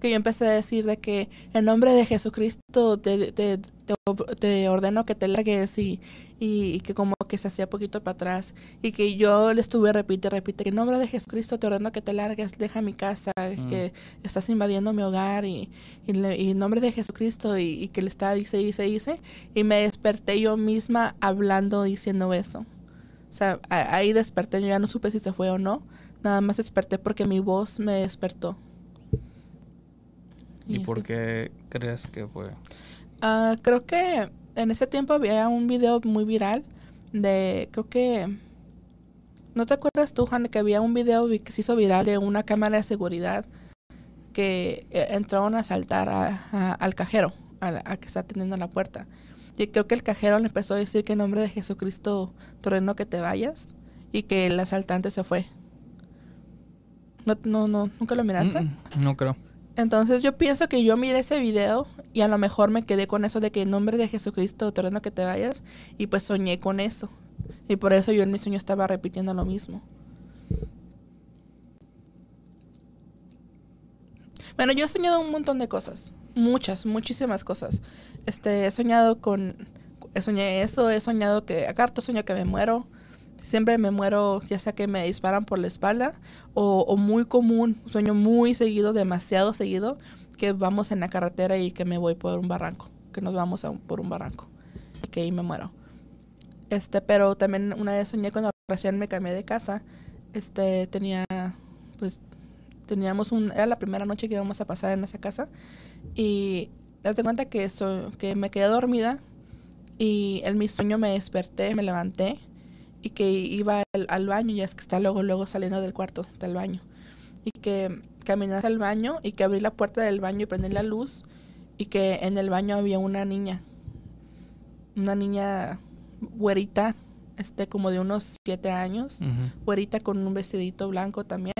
Que yo empecé a decir de que en nombre de Jesucristo te, te, te, te ordeno que te largues y, y, y que como que se hacía poquito para atrás. Y que yo le estuve repite, repite, que en nombre de Jesucristo te ordeno que te largues, deja mi casa, Mm. que estás invadiendo mi hogar y, y, le- y en nombre de Jesucristo y, que le estaba dice, dice, dice. Y me desperté yo misma hablando, diciendo eso. O sea, a- ahí desperté, yo ya no supe si se fue o no. Nada más desperté porque mi voz me despertó. ¿Y por qué crees que fue? Ah, creo que en ese tiempo había un video muy viral de, creo que, ¿no te acuerdas tú, Juan, que había un video vi- que se hizo viral de una cámara de seguridad que eh, entraron a asaltar a- a- al cajero, a, la- a que está atendiendo la puerta? Y creo que el cajero le empezó a decir que en nombre de Jesucristo te ordeno que te vayas y que el asaltante se fue. No, no, no, ¿nunca lo miraste? Mm, mm, No creo. Entonces yo pienso que yo miré ese video y a lo mejor me quedé con eso de que en nombre de Jesucristo te ordeno que te vayas y pues soñé con eso. Y por eso yo en mi sueño estaba repitiendo lo mismo. Bueno, yo he soñado un montón de cosas. Muchas, muchísimas cosas. Este, he soñado con... Eso, he soñado que... Acá harto sueño que me muero. Siempre me muero, ya sea que me disparan por la espalda o, muy común, sueño muy seguido, demasiado seguido, que vamos en la carretera y que me voy por un barranco, que nos vamos a por un barranco y que ahí me muero. Este, pero también una vez soñé cuando recién me cambié de casa, este, tenía, pues, teníamos era la primera noche que íbamos a pasar en esa casa y das cuenta que eso, que me quedé dormida y en mi sueño me desperté, me levanté y que iba al, al baño, ya es que está luego, luego saliendo del cuarto, del baño. Y que caminé hacia el baño y que abrí la puerta del baño y prendí la luz y que en el baño había una niña. Una niña güerita, este, como de unos siete años, Ujú. güerita con un vestidito blanco también.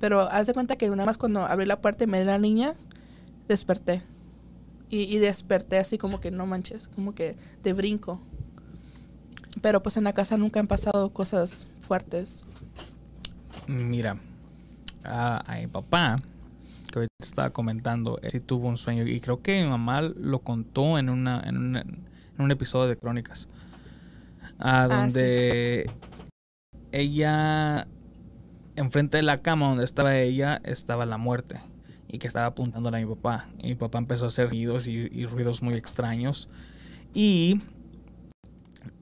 Pero haz de cuenta que nada más cuando abrí la puerta y me di la niña, desperté. Y, y desperté así como que no manches, como que de brinco. Pero pues en la casa nunca han pasado cosas fuertes. Mira, a, a mi papá, que ahorita estaba comentando, él sí tuvo un sueño y creo que mi mamá lo contó en, una, en, una- en un episodio de Crónicas, ah, Ah, donde ella, enfrente de la cama donde estaba ella, estaba la muerte y que estaba apuntándola a mi papá. Y mi papá empezó a hacer ruidos y, y ruidos muy extraños y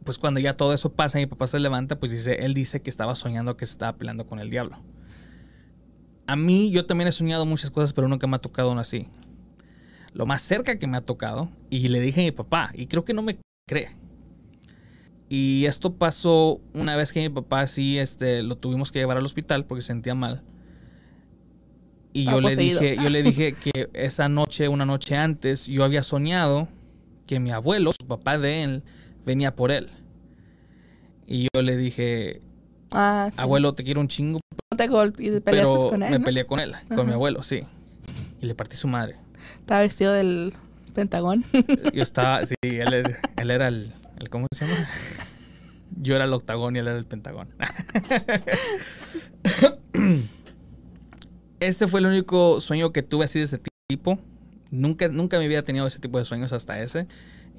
pues cuando ya todo eso pasa y mi papá se levanta, pues dice, él dice que estaba soñando que se estaba peleando con el diablo. A mí yo también he soñado muchas cosas, pero nunca me ha tocado uno así. Lo más cerca que me ha tocado, y le dije a mi papá, y creo que no me cree. Y esto pasó una vez que mi papá sí este, lo tuvimos que llevar al hospital porque se sentía mal. Y yo le, dije, yo le dije que esa noche, una noche antes, yo había soñado que mi abuelo, su papá de él, venía por él. Y yo le dije, ah, abuelo, te quiero un chingo. No te golpees y peleaste con él. Me peleé con él, con mi abuelo, sí. Y le partí su madre. Estaba vestido del Pentagón. Yo estaba, sí, él, él era el, el, ¿cómo se llama? Yo era el octagón y él era el pentagón. ese fue el único sueño que tuve así de ese tipo. Nunca, nunca me había tenido ese tipo de sueños hasta ese.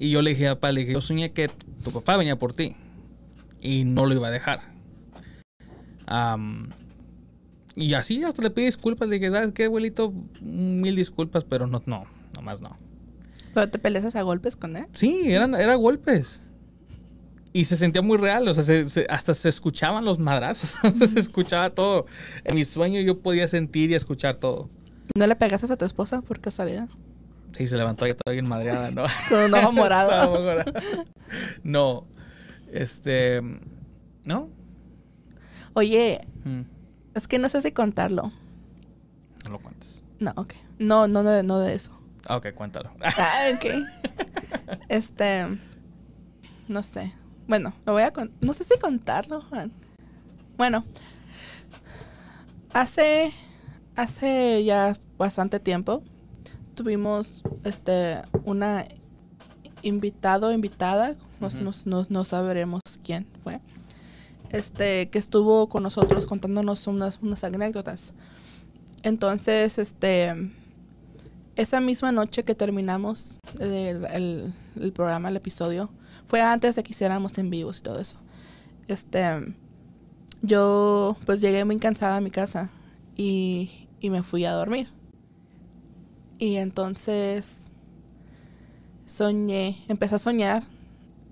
Y yo le dije a papá, le dije, yo soñé que tu papá venía por ti. Y no lo iba a dejar. y así hasta le pedí disculpas. Le dije, ¿sabes qué, abuelito? Mil disculpas, pero no, no, nomás no. ¿Pero te peleas a golpes con él? Sí, eran, eran golpes y se sentía muy real, o sea, hasta se escuchaban los madrazos, o sea, se escuchaba todo. En mi sueño yo podía sentir y escuchar todo. ¿No le pegaste a tu esposa por casualidad? Sí, se levantó ya toda bien madreada, ¿no? Con un morado. no, este, ¿no? Oye, mm. es que no sé si contarlo. No lo cuentes. No, ok. No, no, no, no de eso. Ah, ok, cuéntalo. ah, ok. Este, no sé. Bueno, lo voy a contar. No sé si contarlo, Juan. Bueno, hace, hace ya bastante tiempo tuvimos este una invitado invitada, no, sabremos quién fue, este, que estuvo con nosotros contándonos unas, unas anécdotas. Entonces, este, esa misma noche que terminamos el, el programa, el episodio, fue antes de que hiciéramos en vivos y todo eso. Este, yo pues llegué muy cansada a mi casa y, me fui a dormir. Y entonces soñé, empecé a soñar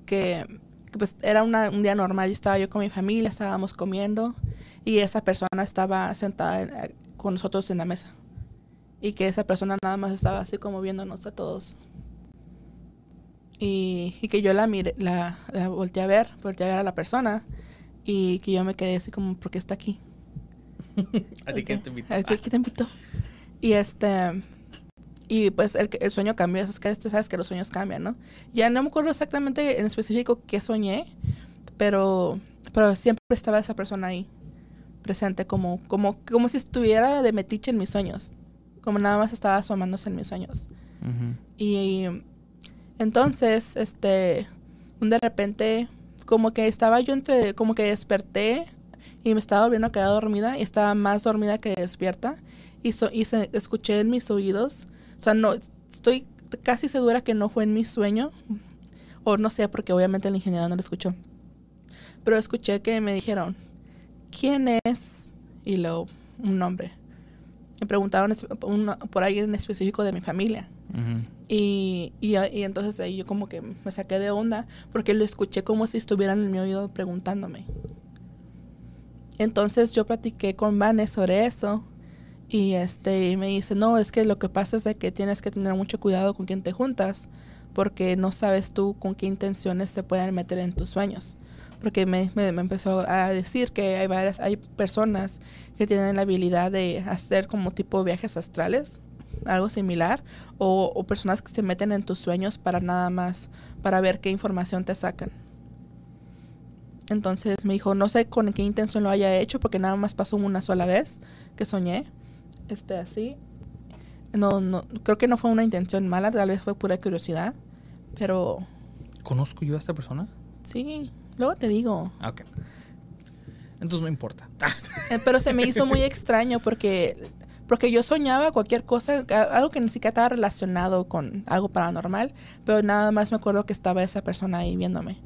que, pues era un día normal, y estaba yo con mi familia, estábamos comiendo y esa persona estaba sentada con nosotros en la mesa. Y que esa persona nada más estaba así como viéndonos a todos y, que yo la mire, la, la volteé a ver, volteé a ver a la persona y que yo me quedé así como, ¿por qué está aquí? ¿A ti quién te invitó? ¿A ti quién te invitó? Y este, y pues el, el sueño cambió, es que sabes que los sueños cambian, ¿no? Ya no me acuerdo exactamente en específico qué soñé, pero, pero siempre estaba esa persona ahí, presente, como, como, como si estuviera de metiche en mis sueños, como nada más estaba asomándose en mis sueños. Y entonces, este, de repente, como que estaba yo entre, como que desperté y me estaba volviendo a quedar dormida y estaba más dormida que despierta y, y se, escuché en mis oídos, o sea, no, estoy casi segura que no fue en mi sueño, o no sé, porque obviamente el ingeniero no lo escuchó, pero escuché que me dijeron, ¿quién es? Y luego, un nombre. Me preguntaron por alguien en específico de mi familia. Y, y, entonces ahí yo como que me saqué de onda porque lo escuché como si estuvieran en mi oído preguntándome. Entonces yo platiqué con Vane sobre eso y este me dice, no, es que lo que pasa es que tienes que tener mucho cuidado con quién te juntas porque no sabes tú con qué intenciones se pueden meter en tus sueños. Porque me, me, empezó a decir que hay varias, hay personas que tienen la habilidad de hacer como tipo viajes astrales algo similar, o, personas que se meten en tus sueños para nada más, para ver qué información te sacan. Entonces me dijo, no sé con qué intención lo haya hecho, porque nada más pasó una sola vez que soñé, este, así. No, no, creo que no fue una intención mala, tal vez fue pura curiosidad, pero... ¿Conozco yo a esta persona? Sí, luego te digo. Ah, ok. Entonces no importa. Eh, pero se me hizo muy extraño porque porque yo soñaba cualquier cosa, algo que ni siquiera estaba relacionado con algo paranormal, pero nada más me acuerdo que estaba esa persona ahí viéndome.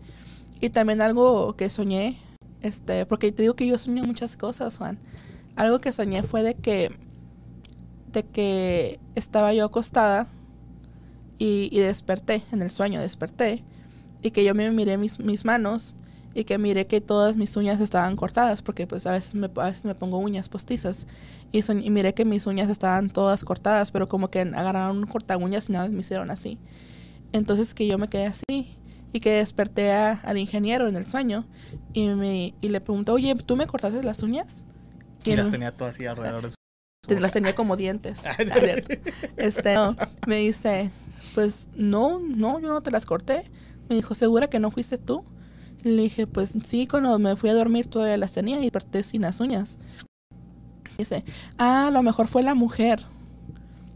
Y también algo que soñé, este, porque te digo que yo soñé muchas cosas, Juan. Algo que soñé fue de que, de que estaba yo acostada y, y desperté, en el sueño desperté, y que yo me miré mis, mis manos y que miré que todas mis uñas estaban cortadas porque pues a veces me, a veces me pongo uñas postizas y, son, y miré que mis uñas estaban todas cortadas pero como que agarraron un corta uñas y nada me hicieron así entonces que yo me quedé así y que desperté a- al ingeniero en el sueño y, me, y le pregunté oye ¿tú me cortaste las uñas? Y las me- tenía todas así alrededor de las tenía como dientes. Este, no, me dice, pues no, no, yo no te las corté. Me dijo, ¿segura que no fuiste tú? Y le dije, pues sí, cuando me fui a dormir todavía las tenía y desperté sin las uñas. Dice, ah, a lo mejor fue la mujer.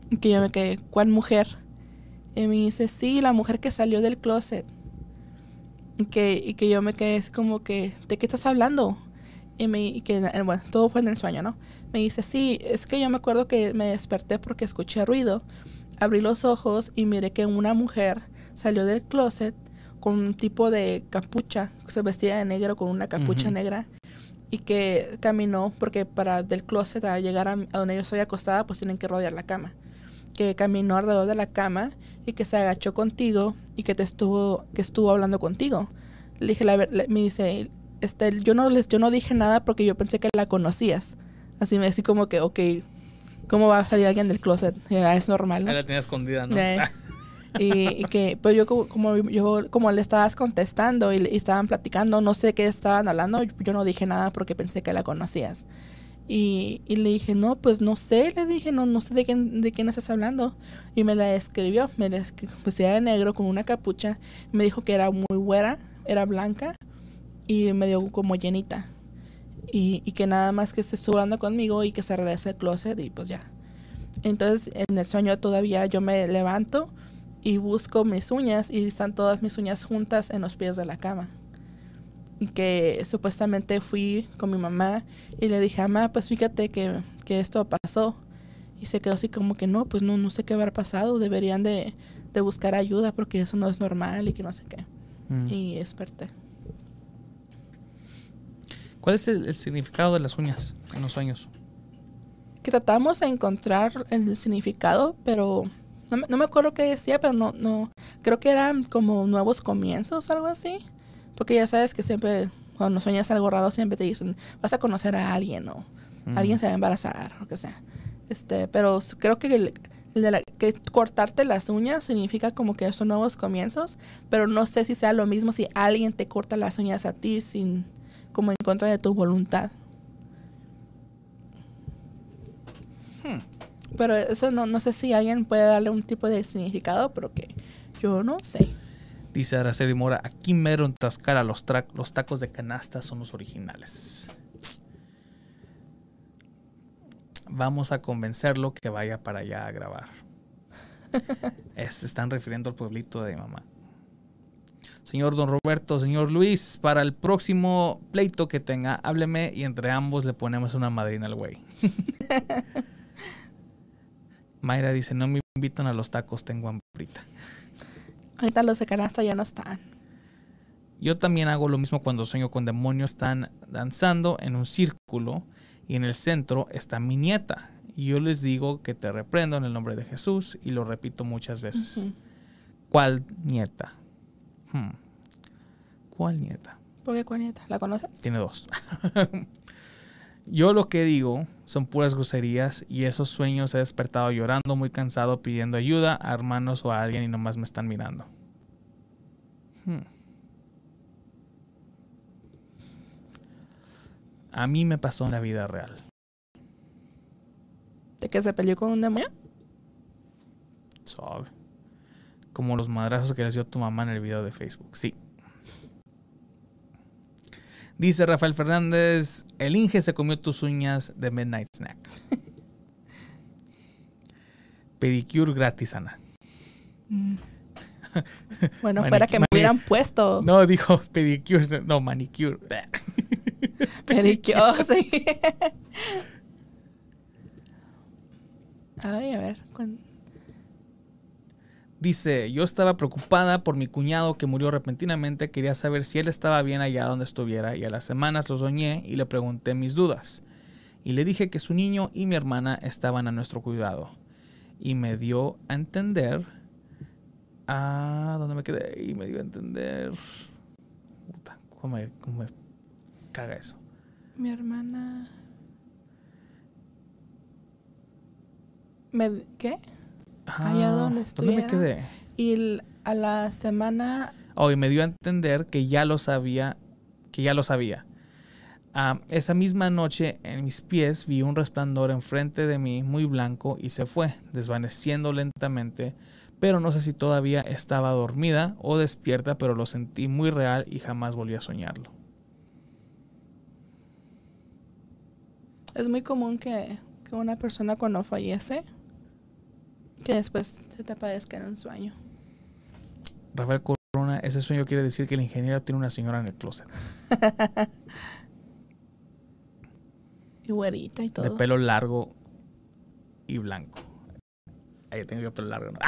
Y que yo me quedé, ¿cuál mujer? Y me dice, sí, la mujer que salió del closet. Y que, y que yo me quedé así como que, ¿de qué estás hablando? Y, me, que, eh, bueno, todo fue en el sueño, ¿no? Me dice, sí, es que yo me acuerdo que me desperté porque escuché ruido. Abrí los ojos y miré que una mujer salió del closet con un tipo de capucha, se vestía de negro con una capucha negra y que caminó porque para del closet a llegar a, a donde yo estoy acostada pues tienen que rodear la cama. Que caminó alrededor de la cama y que se agachó contigo y que te estuvo que estuvo hablando contigo. Le dije, la, me dice, este, yo no les yo no dije nada porque yo pensé que la conocías. Así me así como que, ok, ¿cómo va a salir alguien del closet? Ya, es normal, ¿no? Ahí la tenía escondida, ¿no? Y, y que, pues yo como, yo como le estabas contestando y, y estaban platicando, no sé qué estaban hablando, yo no dije nada porque pensé que la conocías. Y, y le dije, no, pues no sé, le dije, no, no sé de quién, de quién estás hablando. Y me la escribió, me la escri- vestida de negro con una capucha, me dijo que era muy güera, era blanca y medio como llenita. Y, y que nada más que estuvo hablando conmigo y que se regrese al closet y pues ya. Entonces en el sueño todavía yo me levanto y busco mis uñas y están todas mis uñas juntas en los pies de la cama. Y que supuestamente fui con mi mamá y le dije, mamá, pues fíjate que, que esto pasó. Y se quedó así como que no, pues no, no sé qué habrá pasado, deberían de, de buscar ayuda porque eso no es normal y que no sé qué. Mm. Y desperté. ¿Cuál es el, el significado de las uñas en los sueños? que tratamos de encontrar el significado, pero no me, no me acuerdo qué decía, pero no, no, creo que eran como nuevos comienzos, algo así. Porque ya sabes que siempre, cuando sueñas algo raro, siempre te dicen, vas a conocer a alguien o Mm. alguien se va a embarazar, o lo que sea. Este, pero creo que el, el de la- que cortarte las uñas significa como que son nuevos comienzos, pero no sé si sea lo mismo si alguien te corta las uñas a ti sin, como en contra de tu voluntad. Hmm. Pero eso no, no sé si alguien puede darle un tipo de significado, pero que yo no sé. Dice Araceli Mora, aquí mero en Tascara los, tacos de canasta son los originales. Vamos a convencerlo que vaya para allá a grabar. Es- se están refiriendo al pueblito de mi mamá. Señor Don Roberto, señor Luis, para el próximo pleito que tenga, hábleme y entre ambos le ponemos una madrina al güey. Mayra dice, no me invitan a los tacos, tengo hambrita. Ahorita los de canasta ya no están. Yo también hago lo mismo cuando sueño con demonios. Están danzando en un círculo y en el centro está mi nieta. Y yo les digo que te reprendo en el nombre de Jesús y lo repito muchas veces. ¿Cuál nieta? Hmm. ¿Cuál nieta? ¿Por qué cuál nieta? ¿La conoces? Tiene dos. yo lo que digo son puras groserías y esos sueños he despertado llorando, muy cansado, pidiendo ayuda a hermanos o a alguien y nomás me están mirando. Hmm. A mí me pasó en la vida real. ¿De que se peleó con un demonio? Suave. Como los madrazos que les dio tu mamá en el video de Facebook. Sí. Dice Rafael Fernández, el Inge se comió tus uñas de Midnight Snack. Pedicure gratis, Ana. Mm. Bueno, fuera que me hubieran puesto. No, dijo pedicure, no, manicure. Pedicure, oh, sí. Ay, a ver. Dice, yo estaba preocupada por mi cuñado que murió repentinamente, quería saber si él estaba bien allá donde estuviera y a las semanas lo soñé y le pregunté mis dudas. Y le dije que su niño y mi hermana estaban a nuestro cuidado. Y me dio a entender Ah, ¿dónde me quedé? Y me dio a entender. Puta, ¿cómo me, cómo me caga eso? Mi hermana. Me, ¿Qué? Allá donde Ah, ¿Dónde me estuviera. quedé? Y a la semana. Oh, y me dio a entender que ya lo sabía, que ya lo sabía. Ah, esa misma noche en mis pies vi un resplandor enfrente de mí muy blanco y se fue, desvaneciendo lentamente, pero no sé si todavía estaba dormida o despierta, pero lo sentí muy real y jamás volví a soñarlo. Es muy común que, que una persona cuando fallece, que después se te aparezca en un sueño. Rafael Corona, ese sueño quiere decir que el ingeniero tiene una señora en el closet, Y güerita y de todo. pelo largo y blanco. Ahí tengo yo pelo largo, ¿no?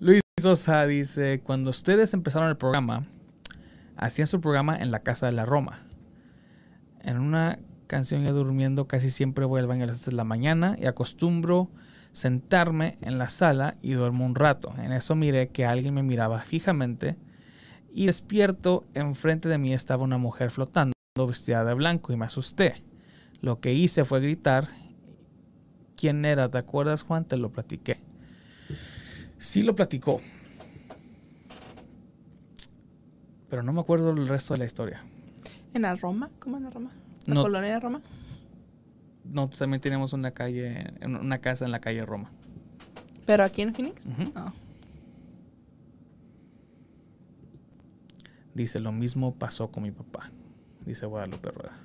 Luis Sosa dice, cuando ustedes empezaron el programa, hacían su programa en la Casa de la Roma. En una canción ya durmiendo casi siempre voy al baño a las 7 de la mañana y acostumbro sentarme en la sala y duermo un rato. En eso miré que alguien me miraba fijamente y despierto, enfrente de mí estaba una mujer flotando vestida de blanco y me asusté. Lo que hice fue gritar. ¿Quién era? ¿Te acuerdas, Juan? Te lo platiqué. Sí lo platicó. Pero no me acuerdo el resto de la historia. ¿En la Roma? ¿Cómo en la Roma? ¿La No. colonia de Roma? No, también tenemos una calle, una casa en la calle Roma. ¿Pero aquí en Phoenix? No. Dice, lo mismo pasó con mi papá. Dice Guadalupe Rueda.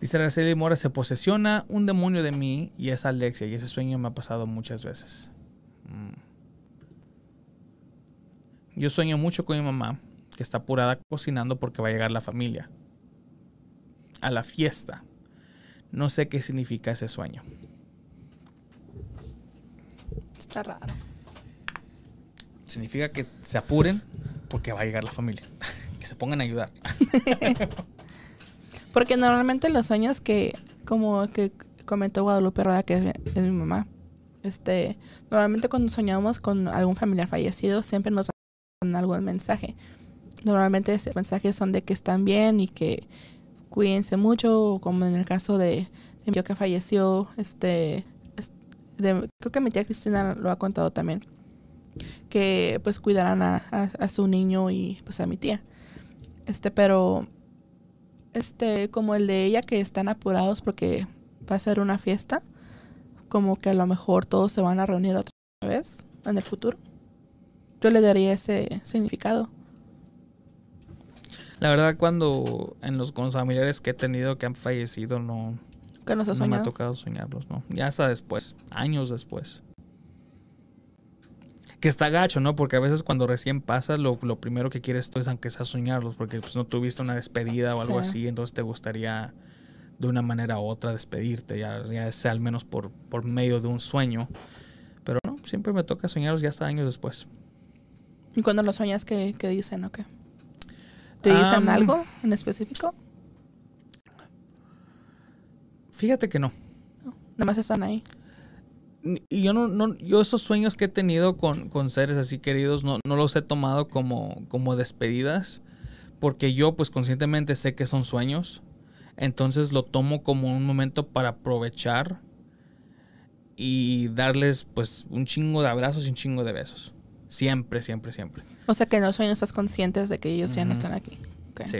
Dice Araceli Mora, se posesiona un demonio de mí y es Alexia. Y ese sueño me ha pasado muchas veces. Mm. Yo sueño mucho con mi mamá, que está apurada cocinando porque va a llegar la familia. A la fiesta. No sé qué significa ese sueño. Está raro. Significa que se apuren porque va a llegar la familia. que se pongan a ayudar. Porque normalmente los sueños que, como que comentó Guadalupe Rueda, que es, mi- es mi mamá, este, normalmente cuando soñamos con algún familiar fallecido, siempre nos dan algún mensaje. Normalmente mensajes son de que están bien y que cuídense mucho, como en el caso de, mi tío que falleció, este, creo que mi tía Cristina lo ha contado también, que pues cuidarán a- a su niño y pues a mi tía. Este, pero este, como el de ella que están apurados porque va a ser una fiesta, como que a lo mejor todos se van a reunir otra vez en el futuro. Yo le daría ese significado. La verdad, cuando en los, con los familiares que he tenido que han fallecido, no, Que nos ha no me ha tocado soñarlos, ¿no? Ya hasta después, años después. Que está gacho, ¿no? Porque a veces cuando recién pasa, lo, lo primero que quieres tú es aunque sea soñarlos, porque pues no tuviste una despedida o algo Sí. así, entonces te gustaría de una manera u otra despedirte, ya, ya sea al menos por, por medio de un sueño. Pero no, siempre me toca soñarlos ya hasta años después. ¿Y cuando los sueñas, qué, qué dicen o qué? ¿Te dicen algo en específico? Fíjate que no. Nada más están ahí. Y yo no, no, yo esos sueños que he tenido con, con seres así queridos no, no los he tomado como, como despedidas. Porque yo pues conscientemente sé que son sueños. Entonces lo tomo como un momento para aprovechar y darles pues un chingo de abrazos y un chingo de besos. Siempre, siempre, siempre. O sea que en los sueños estás conscientes de que ellos ya no están aquí. Sí.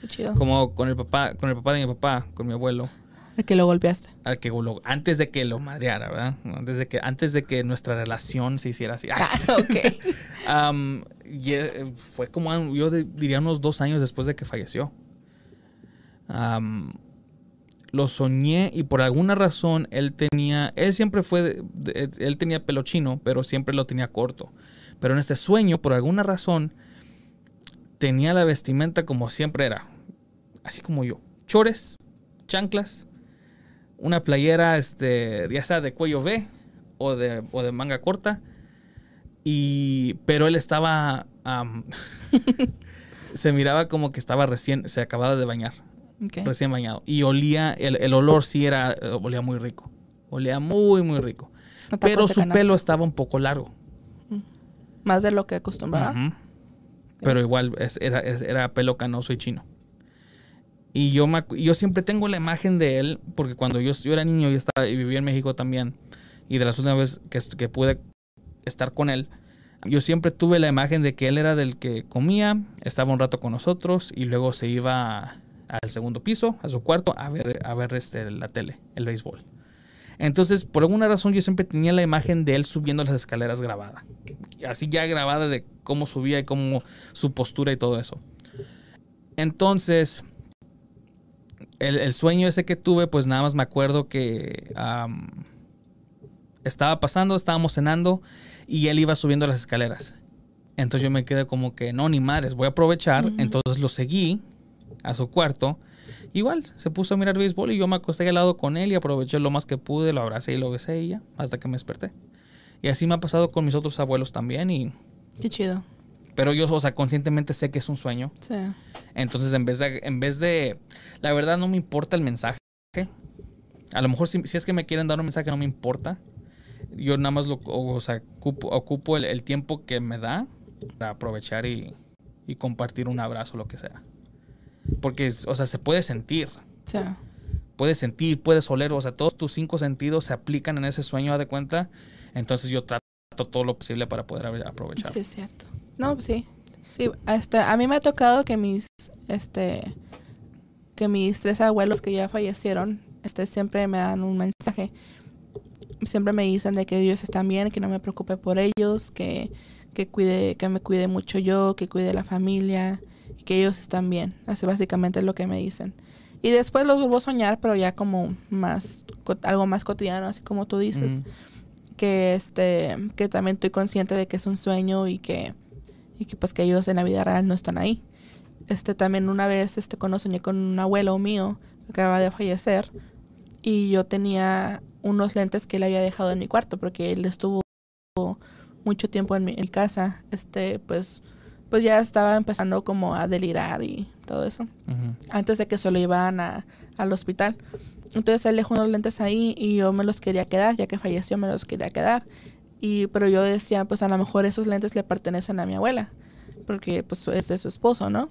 Qué chido. Como con el papá, con el papá de mi papá, con mi abuelo. El que lo golpeaste. Al que lo- antes de que lo madreara, ¿verdad? Antes de que, antes de que nuestra relación se hiciera así. Ah, ok. Am, y, eh, fue como, yo diría unos dos años después de que falleció. Lo soñé y por alguna razón él tenía, él siempre fue, él tenía pelo chino, pero siempre lo tenía corto. Pero en este sueño, por alguna razón, tenía la vestimenta como siempre era, así como yo, chores, chanclas, una playera, este, ya sea de cuello V o de, o de manga corta. Y, pero él estaba, se miraba como que estaba recién, se acababa de bañar. Recién bañado. Y olía, el, el olor sí era, eh, olía muy rico. Olía muy, muy rico. No Pero su canasta. pelo estaba un poco largo. Más de lo que acostumbraba. Ujú. Pero igual es- era, es- era pelo canoso y chino. Y yo, me yo siempre tengo la imagen de él, porque cuando yo, yo era niño y, estaba, y vivía en México también, y de las últimas veces que, que pude estar con él, yo siempre tuve la imagen de que él era del que comía, estaba un rato con nosotros y luego se iba al segundo piso, a su cuarto, a ver, a ver este, la tele, el béisbol. Entonces, por alguna razón, yo siempre tenía la imagen de él subiendo las escaleras grabada. Así ya grabada de cómo subía y cómo su postura y todo eso. Entonces, el, el sueño ese que tuve, pues nada más me acuerdo que am, estaba pasando, estábamos cenando y él iba subiendo las escaleras. Entonces yo me quedé como que, no, ni madres, voy a aprovechar. Entonces lo seguí a su cuarto. Igual, se puso a mirar béisbol y yo me acosté al lado con él y aproveché lo más que pude, lo abracé y lo besé y ya, hasta que me desperté. Y así me ha pasado con mis otros abuelos también y... Qué chido. Pero yo, o sea, conscientemente sé que es un sueño. Sí. Entonces, en vez de, en vez de, la verdad no me importa el mensaje. A lo mejor si, si es que me quieren dar un mensaje no me importa. Yo nada más lo, o, sea, ocupo, ocupo el, el tiempo que me da para aprovechar y, y compartir un abrazo, lo que sea. Porque, o sea, se puede sentir. Sí. Puedes sentir, puedes oler, o sea, todos tus cinco sentidos se aplican en ese sueño, haz de cuenta. Entonces yo trato todo lo posible para poder aprovechar. Sí, es cierto. No, pues sí. Sí, este, a mí me ha tocado que mis, este, que mis tres abuelos que ya fallecieron, este, siempre me dan un mensaje. Siempre me dicen de que ellos están bien, que no me preocupe por ellos, que, que cuide, que me cuide mucho yo, que cuide la familia, que ellos están bien. Así básicamente es lo que me dicen. Y después los vuelvo a soñar, pero ya como más, algo más cotidiano, así como tú dices Ujú. Que este que también estoy consciente de que es un sueño y que y que pues que ellos en la vida real no están ahí. Este también una vez este cuando soñé con un abuelo mío que acaba de fallecer y yo tenía unos lentes que él había dejado en mi cuarto porque él estuvo mucho tiempo en mi, en mi casa este pues pues ya estaba empezando como a delirar y todo eso. Antes de que se lo llevaran a- al hospital. Entonces él dejó unos lentes ahí y yo me los quería quedar, ya que falleció me los quería quedar. Y, pero yo decía, pues a lo mejor esos lentes le pertenecen a mi abuela, porque pues es de su esposo, ¿no?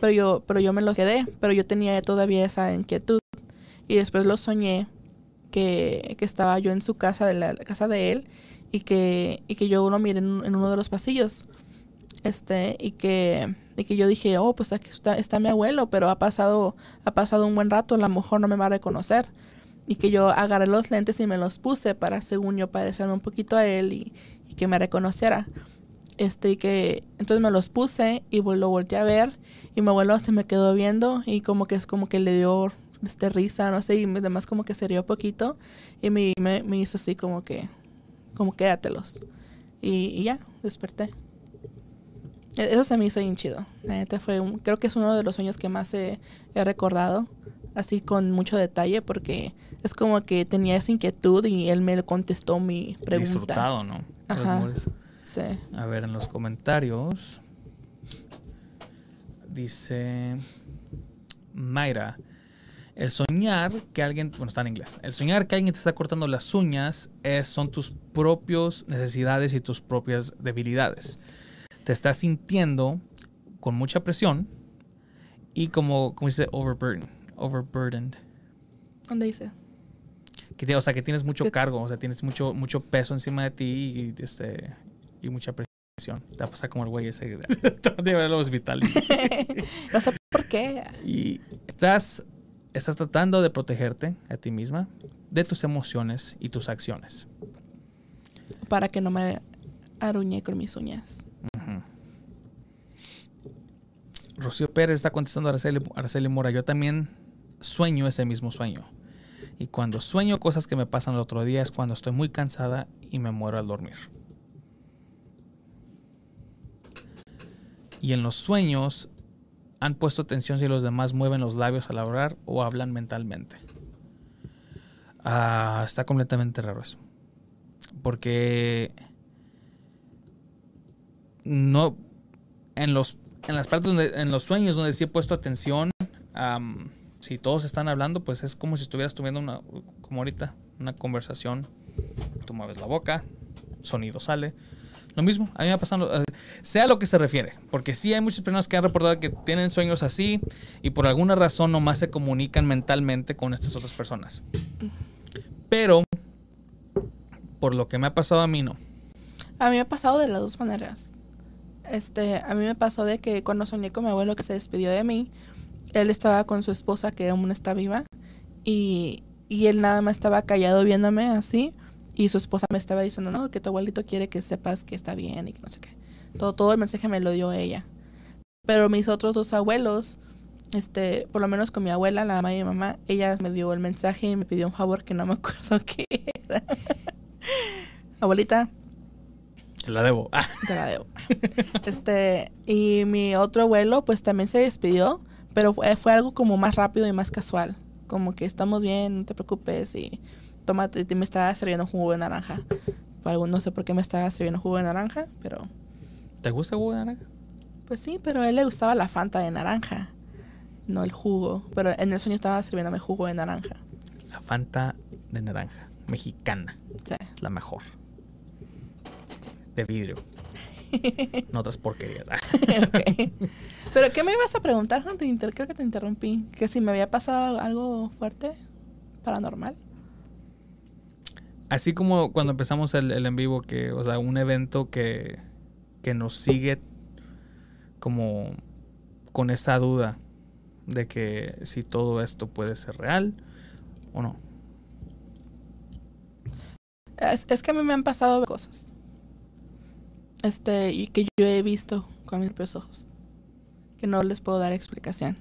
Pero yo, pero yo me los quedé, pero yo tenía todavía esa inquietud. Y después lo soñé que, que estaba yo en su casa, de la, casa de él, y que, y que yo lo miré en, en uno de los pasillos. Este, y que, y que yo dije, oh, pues aquí está, está mi abuelo, pero ha pasado, ha pasado un buen rato, a lo mejor no me va a reconocer. Y que yo agarré los lentes y me los puse para, según yo, parecerme un poquito a él y, que me reconociera. Este, que entonces me los puse y lo volteé a ver y mi abuelo se me quedó viendo y como que es como que le dio este, risa, no sé, y además como que se rió poquito y me, me, me hizo así como que, como quédatelos. Y ya, desperté. E- Eso se me hizo bien chido. La neta fue un- creo que es uno de los sueños que más he, he recordado, así con mucho detalle, porque es como que tenía esa inquietud y él me contestó mi pregunta. Disfrutado, ¿no? Ajá. Sí. A ver, en los comentarios. Dice Mayra. El soñar que alguien, bueno, está en inglés. El soñar que alguien te está cortando las uñas es, son tus propias necesidades y tus propias debilidades. Te estás sintiendo con mucha presión y como, como dice, overburdened. overburdened. ¿Dónde dice? Que, o sea, que tienes mucho cargo, o sea, tienes mucho, mucho peso encima de ti y, este, y mucha presión. Te va a pasar como el güey ese. Te va a llevar al hospital. no sé por qué. Y estás, estás tratando de protegerte a ti misma de tus emociones y tus acciones. Para que no me aruñe con mis uñas. Rocío Pérez está contestando a Araceli, Araceli Mora. Yo también sueño ese mismo sueño. Y cuando sueño cosas que me pasan el otro día es cuando estoy muy cansada y me muero al dormir. Y en los sueños han puesto atención si los demás mueven los labios al hablar o hablan mentalmente. Ah, está completamente raro eso. Porque no en los en las partes donde en los sueños donde sí he puesto atención am, si todos están hablando, pues es como si estuvieras tuviendo una, como ahorita, una conversación. Tú mueves la boca, sonido sale. Lo mismo, a mí me ha pasado, eh, sea lo que se refiere, porque sí hay muchas personas que han reportado que tienen sueños así y por alguna razón nomás se comunican mentalmente con estas otras personas. Pero, por lo que me ha pasado a mí, no. A mí me ha pasado de las dos maneras. Este, a mí me pasó de que cuando soñé con mi abuelo que se despidió de mí, él estaba con su esposa que aún está viva y, y él nada más estaba callado viéndome así y su esposa me estaba diciendo, no, que tu abuelito quiere que sepas que está bien y que no sé qué. Todo, todo el mensaje me lo dio ella. Pero mis otros dos abuelos, este, por lo menos con mi abuela, la mamá y mi mamá, ella me dio el mensaje y me pidió un favor que no me acuerdo qué era. Abuelita, Te la debo. Ah, te la debo. Este, y mi otro abuelo, pues también se despidió, pero fue, fue algo como más rápido y más casual. Como que estamos bien, no te preocupes y tómate, y me estaba sirviendo jugo de naranja. No sé por qué me estaba sirviendo jugo de naranja, pero ¿Te gusta el jugo de naranja? pues sí, pero a él le gustaba la fanta de naranja, no el jugo. Pero en el sueño estaba sirviéndome jugo de naranja. La Fanta de naranja, mexicana, Sí. la mejor. De vidrio. No otras porquerías. Ah. Ok. Pero ¿qué me ibas a preguntar, Hunter? Inter- Creo que te interrumpí. Que si me había pasado algo fuerte, paranormal. Así como cuando empezamos el, el en vivo, que, o sea, un evento que, que nos sigue como con esa duda de que si todo esto puede ser real o no. Es, es que a mí me han pasado cosas. Este, y que yo he visto con mis propios ojos. Que no les puedo dar explicación.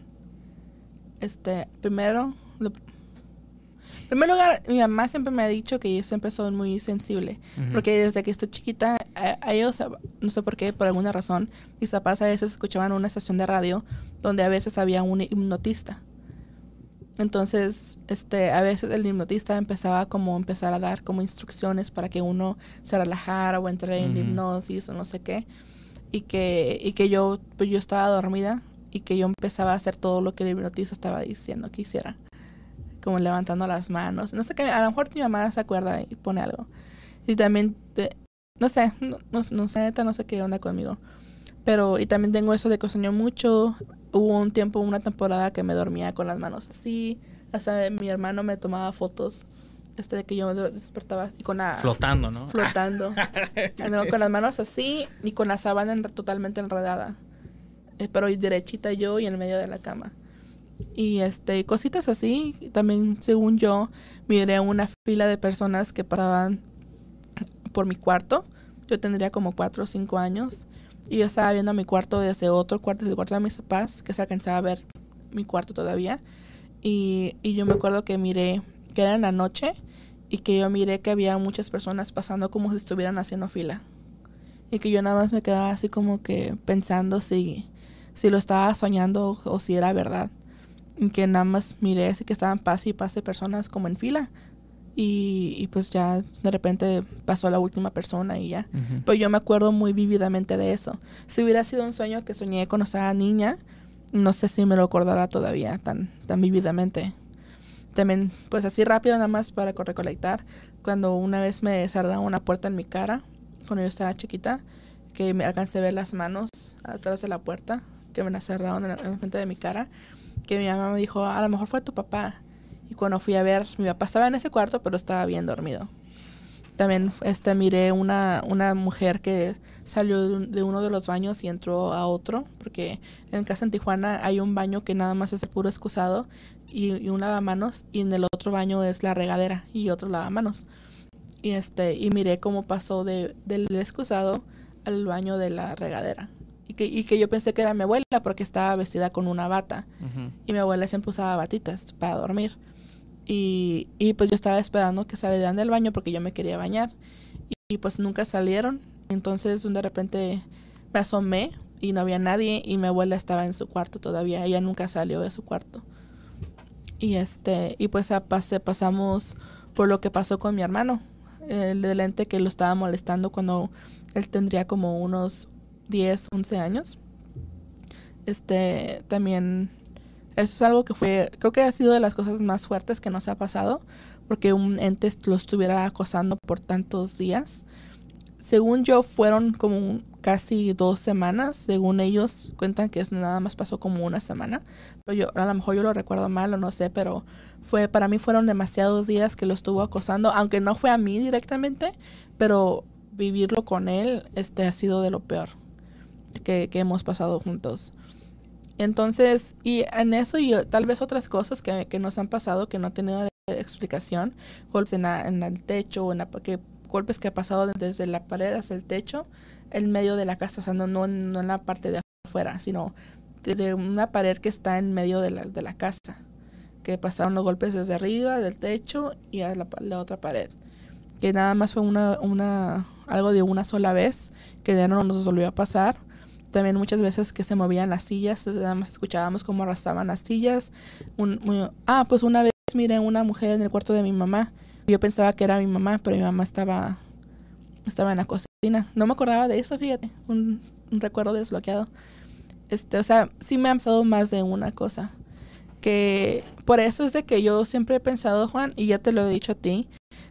Este, primero, lo- en primer lugar, mi mamá siempre me ha dicho que yo siempre soy muy sensible. Porque desde que estoy chiquita, a, a ellos, no sé por qué, por alguna razón, mis papás a veces escuchaban una estación de radio donde a veces había un hipnotista. Entonces, este, a veces el hipnotista empezaba como empezar a dar como instrucciones para que uno se relajara o entrara en Ujú. hipnosis o no sé qué. Y que, y que yo, pues yo estaba dormida y que yo empezaba a hacer todo lo que el hipnotista estaba diciendo que hiciera. Como levantando las manos. No sé qué, a lo mejor mi mamá se acuerda y pone algo. Y también, de- no sé, no, no, no sé, no sé qué onda conmigo. Pero, y también tengo eso de que sueño mucho. Hubo un tiempo, una temporada que me dormía con las manos así. Hasta mi hermano me tomaba fotos este de que yo me despertaba y con la Flotando, ¿no? flotando. Con las manos así y con la sábana en- totalmente enredada. Eh, pero derechita yo y en el medio de la cama. Y este, cositas así. También, según yo, miré una fila de personas que pasaban por mi cuarto. Yo tendría como cuatro o cinco años. Y yo estaba viendo mi cuarto desde otro cuarto, desde el cuarto de mis papás, que se alcanzaba a ver mi cuarto todavía. Y, y yo me acuerdo que miré, que era en la noche, y que yo miré que había muchas personas pasando como si estuvieran haciendo fila. Y que yo nada más me quedaba así como que pensando si, si lo estaba soñando o, si era verdad. Y que nada más miré así que estaban pase y pase personas como en fila. Y, y pues ya de repente pasó la última persona y ya. Ujú. Pues yo me acuerdo muy vívidamente de eso. Si hubiera sido un sueño que soñé cuando estaba niña, no sé si me lo acordará todavía tan, tan vívidamente. También, pues así rápido nada más para co- recolectar, cuando una vez me cerraron una puerta en mi cara, cuando yo estaba chiquita, que me alcancé a ver las manos atrás de la puerta, que me la cerraron en, la- en frente de mi cara, que mi mamá me dijo, a lo mejor fue tu papá. Y cuando fui a ver, mi papá estaba en ese cuarto, pero estaba bien dormido. También este, miré una, una mujer que salió de, un- de uno de los baños y entró a otro, porque en casa en Tijuana hay un baño que nada más es el puro excusado y, y un lavamanos, y en el otro baño es la regadera y otro lavamanos. Y este, y miré cómo pasó de, del excusado al baño de la regadera. Y que, y que yo pensé que era mi abuela porque estaba vestida con una bata. Y mi abuela siempre usaba batitas para dormir. Y, y pues yo estaba esperando que salieran del baño porque yo me quería bañar. Y, pues nunca salieron. Entonces de repente me asomé y no había nadie y mi abuela estaba en su cuarto todavía. Ella nunca salió de su cuarto. Y este, y pues a- pase- pasamos por lo que pasó con mi hermano. El del ente que lo estaba molestando cuando él tendría como unos 10, 11 años. Este, también eso es algo que fue, creo que ha sido de las cosas más fuertes que nos ha pasado, porque un ente lo estuviera acosando por tantos días. Según yo, fueron como casi dos semanas. Según ellos, cuentan que nada más pasó como una semana. Pero yo, a lo mejor yo lo recuerdo mal o no sé, pero fue para mí fueron demasiados días que lo estuvo acosando, aunque no fue a mí directamente, pero vivirlo con él este ha sido de lo peor que hemos pasado juntos. Entonces, y en eso y tal vez otras cosas que, que nos han pasado que no he tenido explicación, golpes en, en el techo, en la, que, golpes que ha pasado desde la pared hasta el techo, en medio de la casa, o sea, no, no, en la parte de afuera, sino de, una pared que está en medio de la, de la casa, que pasaron los golpes desde arriba, del techo y a la, la otra pared. Que nada más fue una, una, algo de una sola vez, que ya no nos volvió a pasar también muchas veces que se movían las sillas, nada más escuchábamos cómo arrastraban las sillas. Un, ah, pues una vez miré una mujer en el cuarto de mi mamá. Yo pensaba que era mi mamá, pero mi mamá estaba, estaba en la cocina. No me acordaba de eso, fíjate, un, recuerdo desbloqueado. Este, o sea, sí me ha pasado más de una cosa. Que por eso es de que yo siempre he pensado, Juan, y ya te lo he dicho a ti,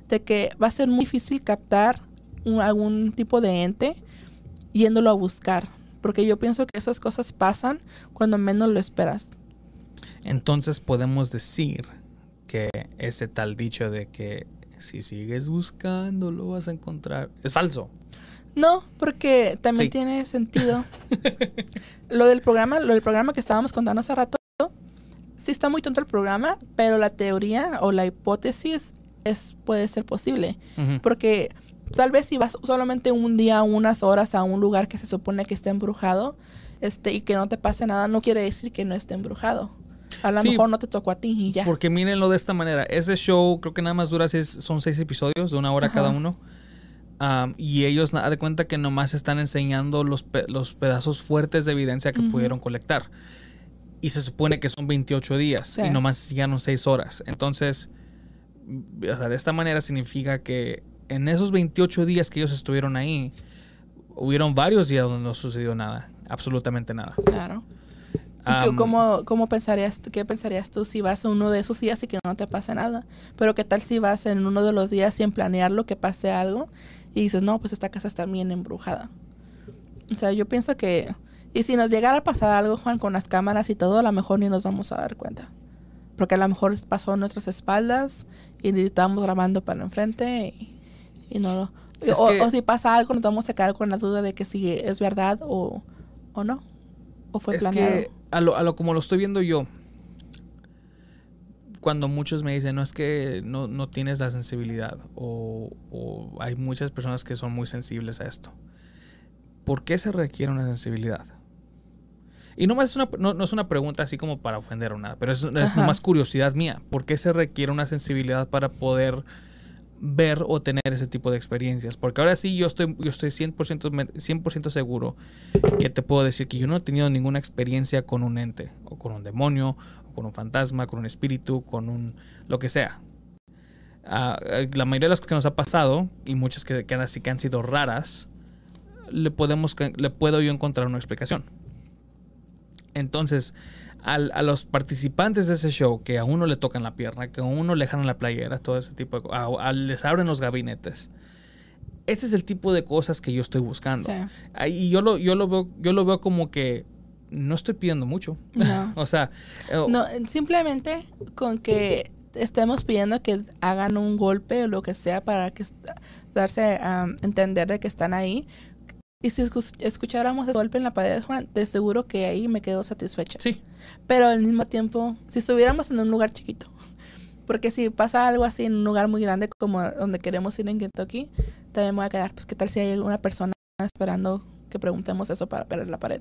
de que va a ser muy difícil captar algún tipo de ente yéndolo a buscar porque yo pienso que esas cosas pasan cuando menos lo esperas. Entonces podemos decir que ese tal dicho de que si sigues buscando lo vas a encontrar es falso. No, porque también tiene sentido. lo del programa, lo del programa que estábamos contando hace rato, sí está muy tonto el programa, pero la teoría o la hipótesis es puede ser posible, porque Tal vez si vas solamente un día, unas horas a un lugar que se supone que está embrujado, este, y que no te pase nada, no quiere decir que no esté embrujado. A lo mejor no te tocó a ti y ya. Porque mírenlo de esta manera. Ese show creo que nada más dura seis, son seis episodios de una hora cada uno. y ellos nada de cuenta que nomás están enseñando los, los pedazos fuertes de evidencia que pudieron colectar. Y se supone que son 28 días y nomás llegaron seis horas. Entonces, o sea, de esta manera significa que en esos 28 días que ellos estuvieron ahí, hubieron varios días donde no sucedió nada, absolutamente nada. Claro. ¿Cómo, ¿Cómo, pensarías, qué pensarías tú si vas a uno de esos días y que no te pase nada? Pero qué tal si vas en uno de los días sin planearlo, que pase algo y dices, no, pues esta casa está bien embrujada. O sea, yo pienso que... Y si nos llegara a pasar algo, Juan, con las cámaras y todo, a lo mejor ni nos vamos a dar cuenta. Porque a lo mejor pasó a nuestras espaldas y estábamos grabando para enfrente y y no o, si pasa algo, nos vamos a quedar con la duda de que si es verdad o, o no. O fue es Que a lo, a lo como lo estoy viendo yo, cuando muchos me dicen, no es que no, no tienes la sensibilidad, o, o, hay muchas personas que son muy sensibles a esto. ¿Por qué se requiere una sensibilidad? Y no, es una, no, no es una pregunta así como para ofender o nada, pero es, es nomás curiosidad mía. ¿Por qué se requiere una sensibilidad para poder ver o tener ese tipo de experiencias. Porque ahora sí yo estoy, yo estoy 100%, 100 seguro que te puedo decir que yo no he tenido ninguna experiencia con un ente, o con un demonio, o con un fantasma, con un espíritu, con un lo que sea. Ah, la mayoría de las que nos ha pasado, y muchas que, que, así que han sido raras, le, podemos, le puedo yo encontrar una explicación. Entonces, a los participantes de ese show que a uno le tocan la pierna, que a uno le dejan la playera, todo ese tipo de cosas, les abren los gabinetes. Ese es el tipo de cosas que yo estoy buscando. Y yo lo, yo lo veo, yo lo veo como que no estoy pidiendo mucho. No. o sea, eh, no, simplemente con que estemos pidiendo que hagan un golpe o lo que sea para que darse a entender de que están ahí, y si escucháramos ese golpe en la pared, Juan, de seguro que ahí me quedo satisfecha. Sí. Pero al mismo tiempo, si estuviéramos en un lugar chiquito, porque si pasa algo así en un lugar muy grande como donde queremos ir en Kentucky, también me voy a quedar, pues qué tal si hay alguna persona esperando que preguntemos eso para perder la pared.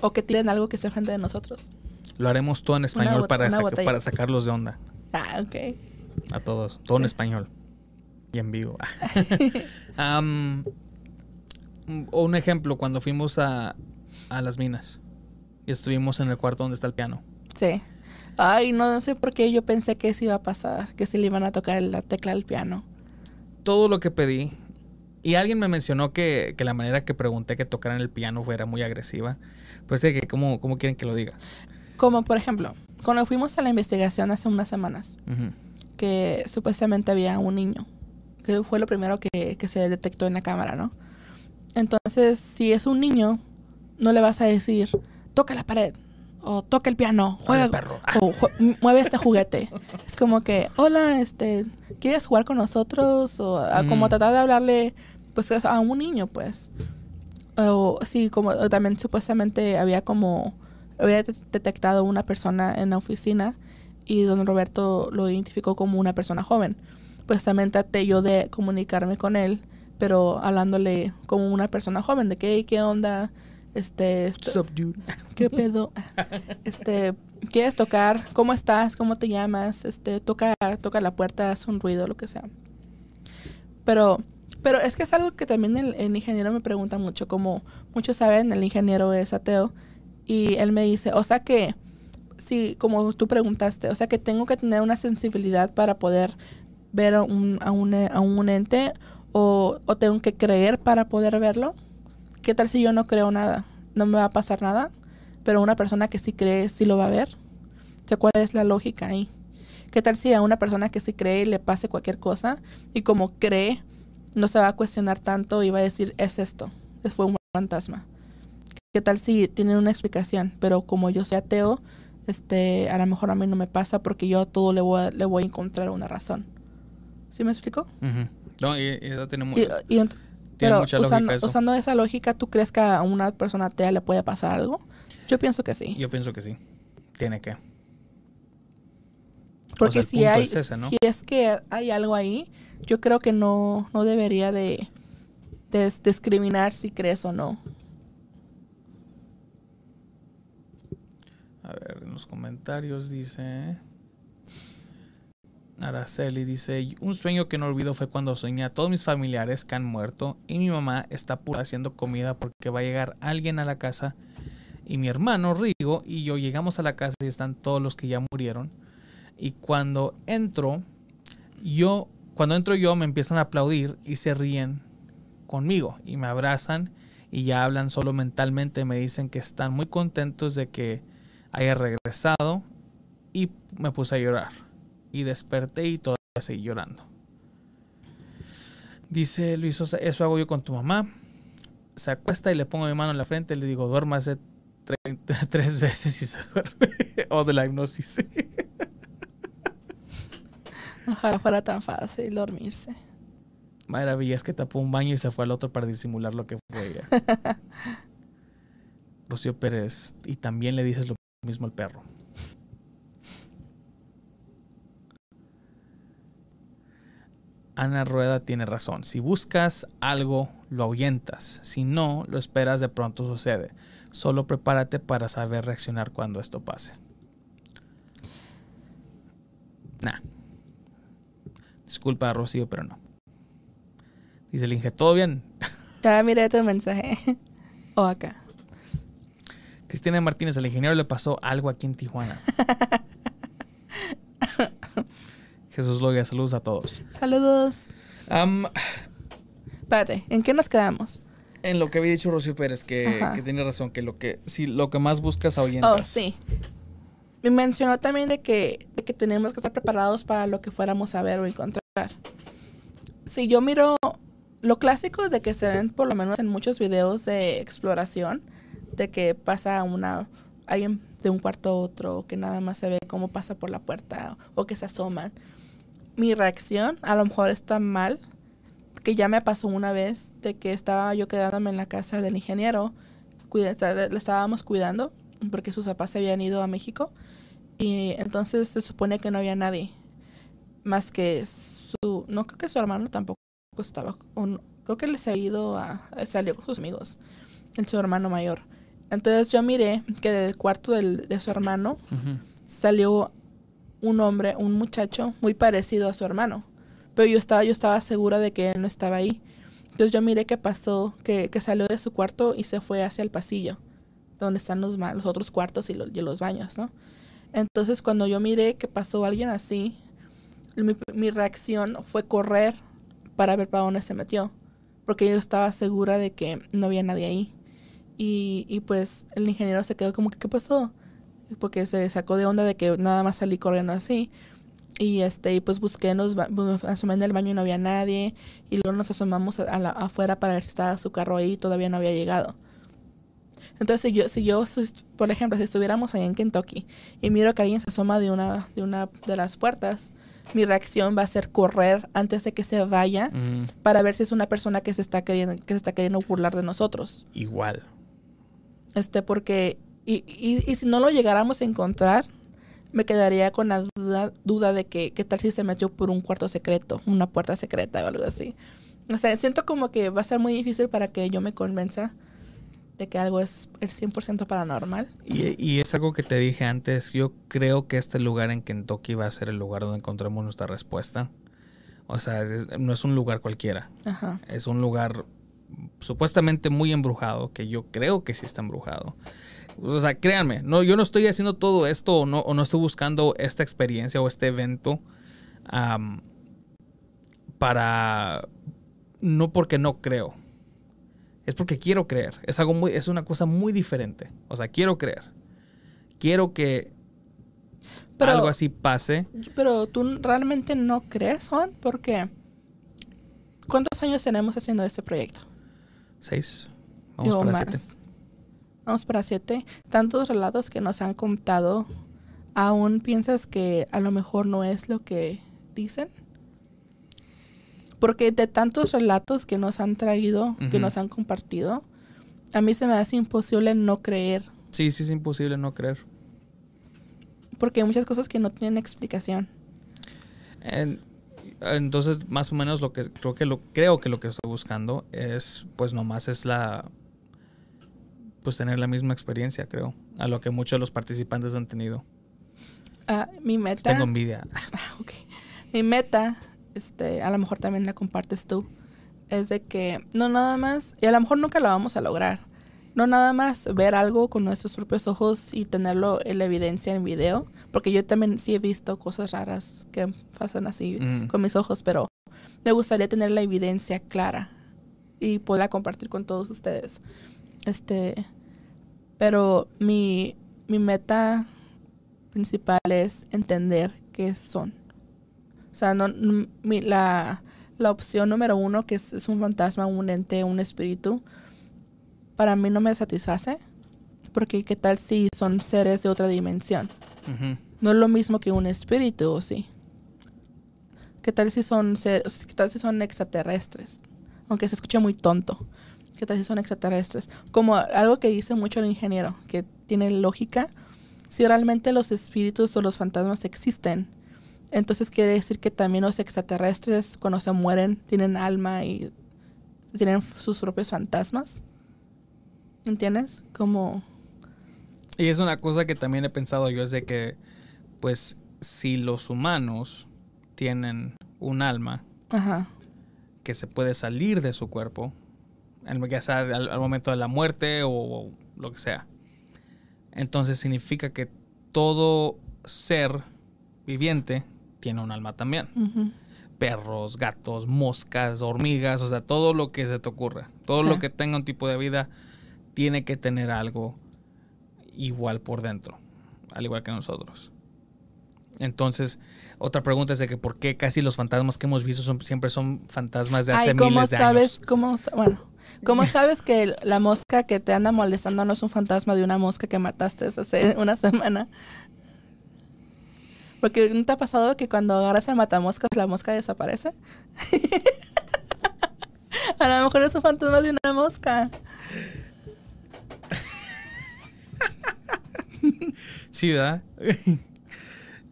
O que tienen algo que esté frente de nosotros. Lo haremos todo en español para, para sacarlos de onda. Ah, ok. A todos, todo en español en vivo. un ejemplo, cuando fuimos a, a las minas y estuvimos en el cuarto donde está el piano. Sí. Ay, no sé por qué yo pensé que eso iba a pasar, que se le iban a tocar la tecla del piano. Todo lo que pedí Y alguien me mencionó que, que la manera que pregunté que tocaran el piano fuera muy agresiva. Pues de que, ¿cómo, ¿cómo quieren que lo diga? Como por ejemplo, cuando fuimos a la investigación hace unas semanas, que supuestamente había un niño, que fue lo primero que, que se detectó en la cámara, ¿no? Entonces, si es un niño, no le vas a decir, toca la pared, o toca el piano, juega, perro. o "Jue- mueve este juguete. Es como que, hola, este, ¿quieres jugar con nosotros? O a- como Mm. tratar de hablarle, pues, a un niño, pues. O sí, como o también supuestamente había como, había de- detectado una persona en la oficina y don Roberto lo identificó como una persona joven. Pues también traté yo de comunicarme con él, pero hablándole como una persona joven, de que, "Hey, ¿qué onda? Este, esto- dude? ¿Qué pedo? Este, ¿quieres tocar? ¿Cómo estás? ¿Cómo te llamas? Este, toca, toca la puerta, haz un ruido, lo que sea. Pero, pero es que es algo que también el, el ingeniero me pregunta mucho. Como muchos saben, el ingeniero es ateo. Y él me dice, o sea que, sí, como tú preguntaste, o sea que tengo que tener una sensibilidad para poder ver a un, ente o, o tengo que creer para poder verlo. ¿Qué tal si yo no creo nada? No me va a pasar nada, pero una persona que sí cree sí lo va a ver. O sea, ¿cuál es la lógica ahí? ¿Qué tal si a una persona que sí cree le pase cualquier cosa y como cree no se va a cuestionar tanto y va a decir es esto, fue un fantasma? ¿Qué tal si tienen una explicación? Pero como yo soy ateo, este, a lo mejor a mí no me pasa porque yo a todo le voy a encontrar una razón. ¿Sí me explico? No, y, y eso tiene, mu- Y, y pero mucha usando, eso. usando esa lógica, ¿tú crees que a una persona atea le puede pasar algo? Yo pienso que sí. Yo pienso que sí. Tiene que. Porque si hay, es ese, ¿no? si es que hay algo ahí, yo creo que no, no debería de, de discriminar si crees o no. A ver, en los comentarios dice. Araceli dice: Un sueño que no olvido fue cuando soñé a todos mis familiares que han muerto y mi mamá está pura haciendo comida porque va a llegar alguien a la casa. Y mi hermano Rigo y yo llegamos a la casa y están todos los que ya murieron. Y cuando entro, yo, cuando entro yo me empiezan a aplaudir y se ríen conmigo y me abrazan y ya hablan solo mentalmente. Me dicen que están muy contentos de que haya regresado y me puse a llorar. Y desperté y todavía seguí llorando. Dice Luis Sosa, eso hago yo con tu mamá. Se acuesta y le pongo mi mano en la frente y le digo, duérmase tre- tres veces y se duerme. o de la hipnosis. Ojalá fuera tan fácil dormirse. Maravilla es que tapó un baño y se fue al otro para disimular lo que fue ella. Rocío Pérez, y también le dices lo mismo al perro. Ana Rueda tiene razón. Si buscas algo, lo ahuyentas. Si no, lo esperas, de pronto sucede. Solo prepárate para saber reaccionar cuando esto pase. Nah. Disculpa, Rocío, pero no. Dice el Inge, ¿todo bien? Ya miré tu mensaje. o acá. Cristina Martínez, al ingeniero le pasó algo aquí en Tijuana. Jesús Loya, saludos a todos. Saludos. Espérate, ¿en qué nos quedamos? en lo que había dicho Rocío Pérez, que, que tiene razón, que lo que si lo que más buscas Oh, ahuyentas. sí. Me mencionó también de que, de que tenemos que estar preparados para lo que fuéramos a ver o encontrar. Si yo miro lo clásico de que se ven por lo menos en muchos videos de exploración, de que pasa una alguien de un cuarto a otro, que nada más se ve cómo pasa por la puerta o que se asoman. Mi reacción a lo mejor está mal, que ya me pasó una vez de que estaba yo quedándome en la casa del ingeniero, cuida- le estábamos cuidando porque sus papás se habían ido a México y entonces se supone que no había nadie más que su no creo que su hermano tampoco estaba no- creo que les había ido a salió con sus amigos el su hermano mayor. Entonces yo miré que del cuarto del- de su hermano salió un hombre, un muchacho muy parecido a su hermano. Pero yo estaba, yo estaba segura de que él no estaba ahí. Entonces yo miré qué pasó, que, que salió de su cuarto y se fue hacia el pasillo, donde están los, los otros cuartos y los, y los baños, ¿no? Entonces cuando yo miré que pasó alguien así, mi, mi reacción fue correr para ver para dónde se metió. porque yo estaba segura de que no había nadie ahí. Y, y pues el ingeniero se quedó como que, ¿qué pasó? Porque se sacó de onda de que nada más salí corriendo así. Y este, y pues busqué, nos asomé en el baño y no había nadie. Y luego nos asomamos a la, afuera para ver si estaba su carro ahí y todavía no había llegado. Entonces, si yo, si yo, por ejemplo, si estuviéramos ahí en Kentucky y miro que alguien se asoma de una, de una de las puertas, mi reacción va a ser correr antes de que se vaya para ver si es una persona que se está queriendo, que se está queriendo burlar de nosotros. Igual. Este, porque, y, y, y si no lo llegáramos a encontrar, me quedaría con la duda, duda de que qué tal si se metió por un cuarto secreto, una puerta secreta o algo así. O sea, siento como que va a ser muy difícil para que yo me convenza de que algo es el 100% paranormal. Y, y, es algo que te dije antes, yo creo que este lugar en Kentucky va a ser el lugar donde encontremos nuestra respuesta. O sea, no es un lugar cualquiera. Ajá. Es un lugar supuestamente muy embrujado, que yo creo que sí está embrujado. O sea, créanme, no, yo no estoy haciendo todo esto o no, o no estoy buscando esta experiencia o este evento para... No porque no creo es porque quiero creer. Es algo muy, es una cosa muy diferente. O sea, quiero creer. Quiero que algo así pase. Pero tú realmente no crees, Juan, porque ¿cuántos años tenemos haciendo este proyecto? Seis. Vamos para siete. Vamos para siete. Tantos relatos que nos han contado. ¿Aún piensas que a lo mejor no es lo que dicen? Porque de tantos relatos que nos han traído, que nos han compartido, a mí se me hace imposible no creer. Sí, sí, es imposible no creer. Porque hay muchas cosas que no tienen explicación. entonces, más o menos lo que creo que lo creo que lo que estoy buscando es, pues nomás es la, pues tener la misma experiencia, creo, a lo que muchos de los participantes han tenido. Ah, mi meta. Tengo envidia. Ah, mi meta este, a lo mejor también la compartes tú, es de que no nada más, y a lo mejor nunca la vamos a lograr, no nada más ver algo con nuestros propios ojos y tenerlo en la evidencia en video, porque yo también sí he visto cosas raras que pasan así mm. con mis ojos, pero me gustaría tener la evidencia clara y poderla compartir con todos ustedes. Este, pero mi, mi meta principal es entender qué son o sea, no, la, opción número uno, que es, un fantasma, un ente, un espíritu, para mí no me satisface. Porque qué tal si son seres de otra dimensión. No es lo mismo que un espíritu, ¿o sí? ¿Qué tal si son seres, qué tal si son extraterrestres? Aunque se escuche muy tonto. ¿Qué tal si son extraterrestres? Como algo que dice mucho el ingeniero, que tiene lógica. Si realmente los espíritus o los fantasmas existen, entonces quiere decir que también los extraterrestres cuando se mueren tienen alma y tienen sus propios fantasmas. ¿Entiendes? Como... Y es una cosa que también he pensado yo, es de que, pues, si los humanos tienen un alma que se puede salir de su cuerpo, ya sea al, al momento de la muerte o, o lo que sea, entonces significa que todo ser viviente tiene un alma también. Perros, gatos, moscas, hormigas, o sea, todo lo que se te ocurra. Todo lo que tenga un tipo de vida tiene que tener algo igual por dentro, al igual que nosotros. Entonces, otra pregunta es de que por qué casi los fantasmas que hemos visto son, siempre son fantasmas de hace ¿cómo miles de sabes, ¿cómo, bueno, ¿cómo sabes que la mosca que te anda molestando no es un fantasma de una mosca que mataste hace una semana? Porque ¿no te ha pasado que cuando agarras el matamoscas la mosca desaparece? A lo mejor es un fantasma de una mosca. Sí, ¿verdad?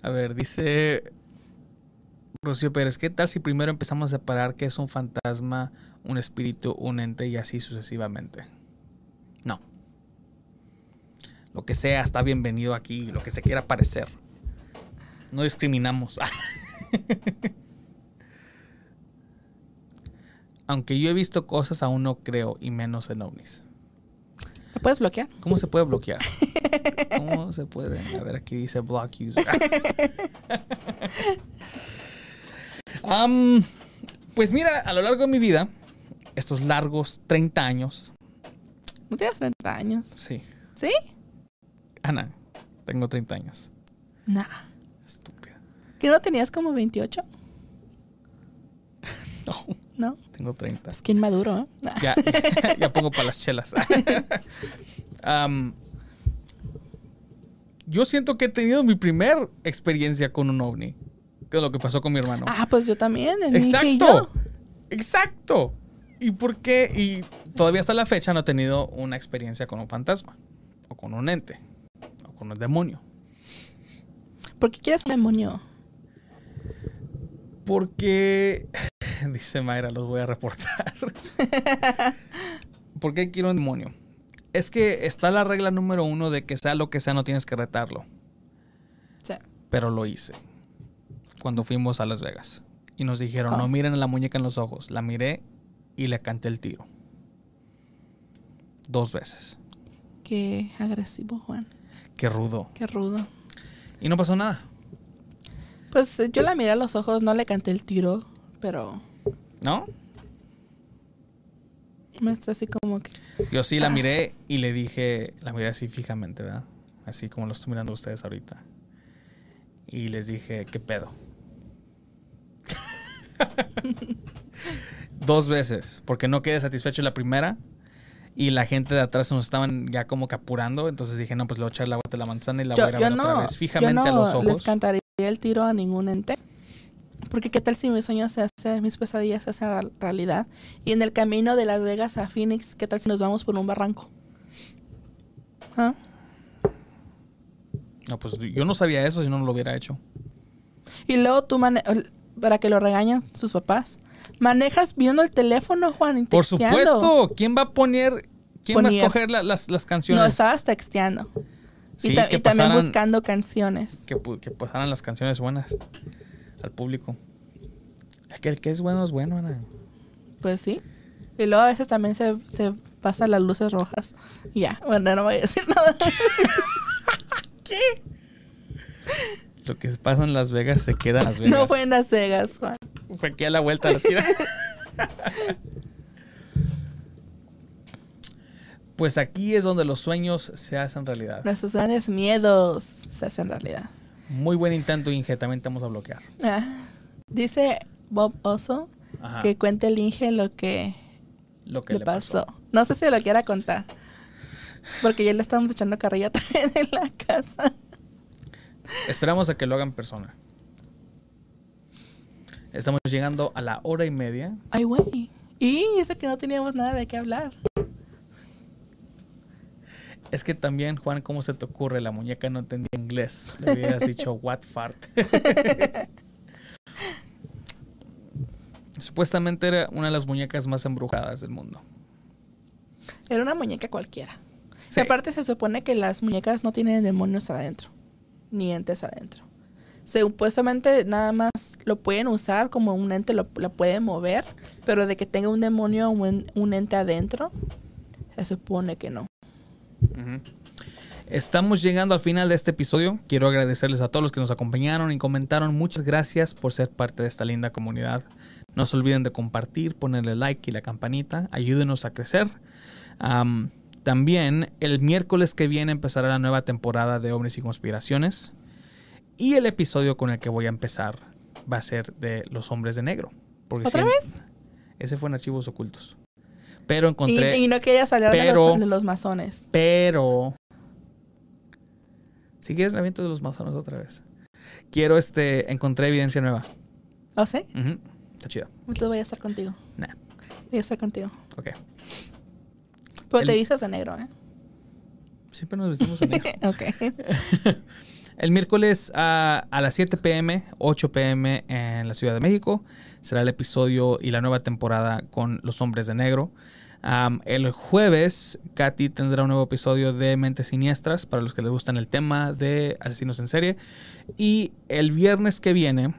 A ver, dice Rocío Pérez, ¿qué tal si primero empezamos a separar qué es un fantasma, un espíritu, un ente y así sucesivamente? No. Lo que sea está bienvenido aquí, lo que se quiera parecer. No discriminamos. Aunque yo he visto cosas, aún no creo, y menos en ovnis. ¿Lo puedes bloquear? ¿Cómo se puede bloquear? ¿Cómo se puede? A ver, aquí dice block user. pues mira, a lo largo de mi vida, estos largos 30 años. ¿No tienes 30 años? Sí. ¿Sí? Ana, tengo 30 años. Nah. Estúpida. ¿Que no tenías como 28? No, ¿No? tengo 30. Pues quién maduro, ¿eh? Nah. Ya, ya pongo para las chelas. Am, yo siento que he tenido mi primer experiencia con un ovni. Que es lo que pasó con mi hermano. Ah, pues yo también. el yo. Exacto. Exacto. ¿Y por qué? Y todavía hasta la fecha no he tenido una experiencia con un fantasma. O con un ente. O con un demonio. ¿Por qué quieres un demonio? Porque, dice Mayra, los voy a reportar. ¿Por qué quiero un demonio? Es que está la regla número uno de que sea lo que sea, no tienes que retarlo. Sí. Pero lo hice. Cuando fuimos a Las Vegas. Y nos dijeron, Oh. no miren a la muñeca en los ojos. La miré y le canté el tiro. Dos veces. Qué agresivo, Juan. Qué rudo. Qué rudo. Y no pasó nada. Pues eh, yo la miré a los ojos, no le canté el tiro, pero ¿No? Me está así como que... Yo sí la Ah. miré y le dije, la miré así fijamente, ¿verdad? Así como lo estoy mirando ustedes ahorita. Y les dije, ¿qué pedo? Dos veces, porque no quedé satisfecho la primera y la gente de atrás nos estaban ya como que apurando, entonces dije, no, pues le voy a echar la vuelta a la manzana y la Yo, voy a ver otra vez yo fijamente no a los ojos. les cantaría el tiro a ningún ente. Porque qué tal si mis sueños se hacen, mis pesadillas se hacen realidad. Y en el camino de Las Vegas a Phoenix, ¿qué tal si nos vamos por un barranco? ¿Ah? No, pues yo no sabía eso si no, lo hubiera hecho. Y luego tú, mane- para que lo regañen sus papás, manejas viendo el teléfono, Juan, y Por supuesto, ¿quién va a poner, quién va a escoger la- las, las canciones? No, estabas texteando. Sí, y, ta- y también buscando canciones. que, que pasaran las canciones buenas al público. Es que el que es bueno es bueno, Ana. Pues sí. Y luego a veces también se, se pasan las luces rojas. Ya, bueno, no voy a decir nada. Lo que pasa en Las Vegas se queda en Las Vegas. No fue en Las Vegas, Juan. Fue aquí a la vuelta a la esquina. pues aquí es donde los sueños se hacen realidad. Nuestros grandes miedos se hacen realidad. Muy buen intento, Inge. También te vamos a bloquear. Ah, Dice Bob Oso Ajá. que cuente el Inge lo que Lo que le, pasó. pasó. No sé si lo quiera contar. Porque ya le estamos echando carrilla también en la casa. Esperamos a que lo hagan persona. Estamos llegando a la hora y media. Ay, güey. Y eso que no teníamos nada de qué hablar. Es que también, Juan, ¿cómo se te ocurre? La muñeca no entendía inglés. Le hubieras dicho what fart. Supuestamente era una de las muñecas más embrujadas del mundo. Era una muñeca cualquiera. Sí. Aparte se supone que las muñecas no tienen demonios adentro, ni entes adentro. Supuestamente nada más lo pueden usar como un ente, lo, lo pueden mover, pero de que tenga un demonio o un, un ente adentro, se supone que no. Estamos llegando al final de este episodio. Quiero agradecerles a todos los que nos acompañaron y comentaron. Muchas gracias por ser parte de esta linda comunidad. No se olviden de compartir, ponerle like y la campanita. Ayúdenos a crecer. Am, también el miércoles que viene empezará la nueva temporada de Hombres y Conspiraciones. Y el episodio con el que voy a empezar va a ser de los hombres de negro. Porque ¿Otra vez? Ese fue en Archivos Ocultos. Pero Y, encontré... y no quería salir de, pero- los, de los masones. Pero. Si quieres, me aviento de los masones otra vez. Quiero, este. Encontré evidencia nueva. ¿O sí? Está chida. Entonces voy a estar contigo. Nah. Voy a estar contigo. Ok. Pero El- te vistas de negro, ¿eh? Siempre nos vestimos en negro. ok. El miércoles a, las 7 pm, 8 pm en la Ciudad de México, será el episodio y la nueva temporada con Los Hombres de Negro. El jueves, Katy tendrá un nuevo episodio de Mentes Siniestras para los que les gustan el tema de asesinos en serie. Y el viernes que viene,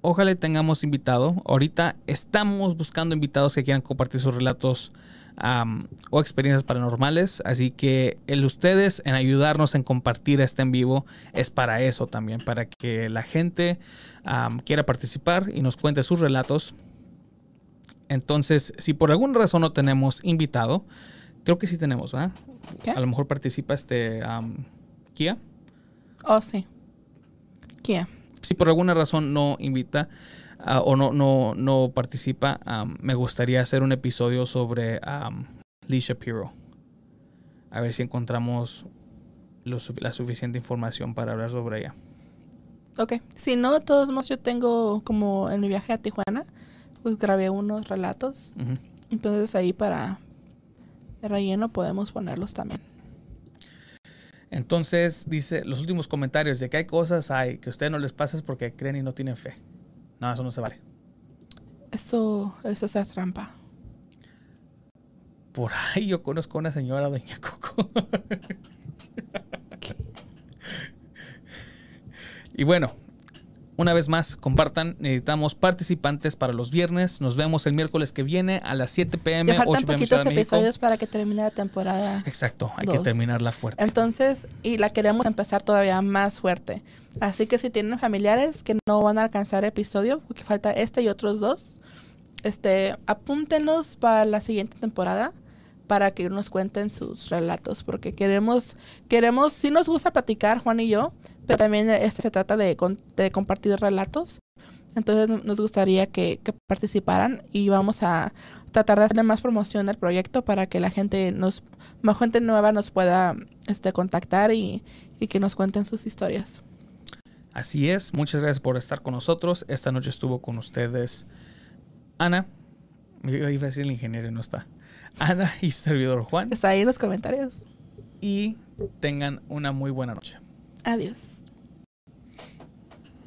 ojalá tengamos invitado. Ahorita estamos buscando invitados que quieran compartir sus relatos am, o experiencias paranormales. Así que el ustedes en ayudarnos en compartir este en vivo es para eso también, para que la gente quiera participar y nos cuente sus relatos. Entonces, si por alguna razón no tenemos invitado, creo que sí tenemos, ¿verdad? ¿Qué? A lo mejor participa este Kia. Oh, sí. Kia. Si por alguna razón no invita ah, o no, no, no participa, me gustaría hacer un episodio sobre am, Lee Shapiro. A ver si encontramos lo la suficiente información para hablar sobre ella. Ok. Si no, de todos modos, yo tengo como en mi viaje a Tijuana, pues grabé unos relatos. Entonces ahí para de relleno podemos ponerlos también. Entonces, dice los últimos comentarios de que hay cosas hay que a ustedes no les pasa es porque creen y no tienen fe. No, eso no se vale. Eso es hacer trampa. Por ahí yo conozco a una señora, doña Coco. y bueno, una vez más, compartan. Necesitamos participantes para los viernes. Nos vemos el miércoles que viene a las 7 pm, Ya faltan 8 pm poquitos episodios para que termine la temporada. Exacto, hay que terminarla fuerte. Entonces, y la queremos empezar todavía más fuerte. Así que si tienen familiares que no van a alcanzar episodio, porque falta este y otros dos, este, apúntenos para la siguiente temporada para que nos cuenten sus relatos, porque queremos, queremos, sí nos gusta platicar, Juan y yo, pero también este se trata de, de compartir relatos. Entonces nos gustaría que, que participaran y vamos a tratar de hacerle más promoción al proyecto para que la gente nos, más gente nueva nos pueda este, contactar y, y que nos cuenten sus historias. Así es, muchas gracias por estar con nosotros. Esta noche estuvo con ustedes Ana. Yo iba a decir el ingeniero y no está. Ana y su servidor Juan. Está ahí en los comentarios. Y tengan una muy buena noche. Adiós.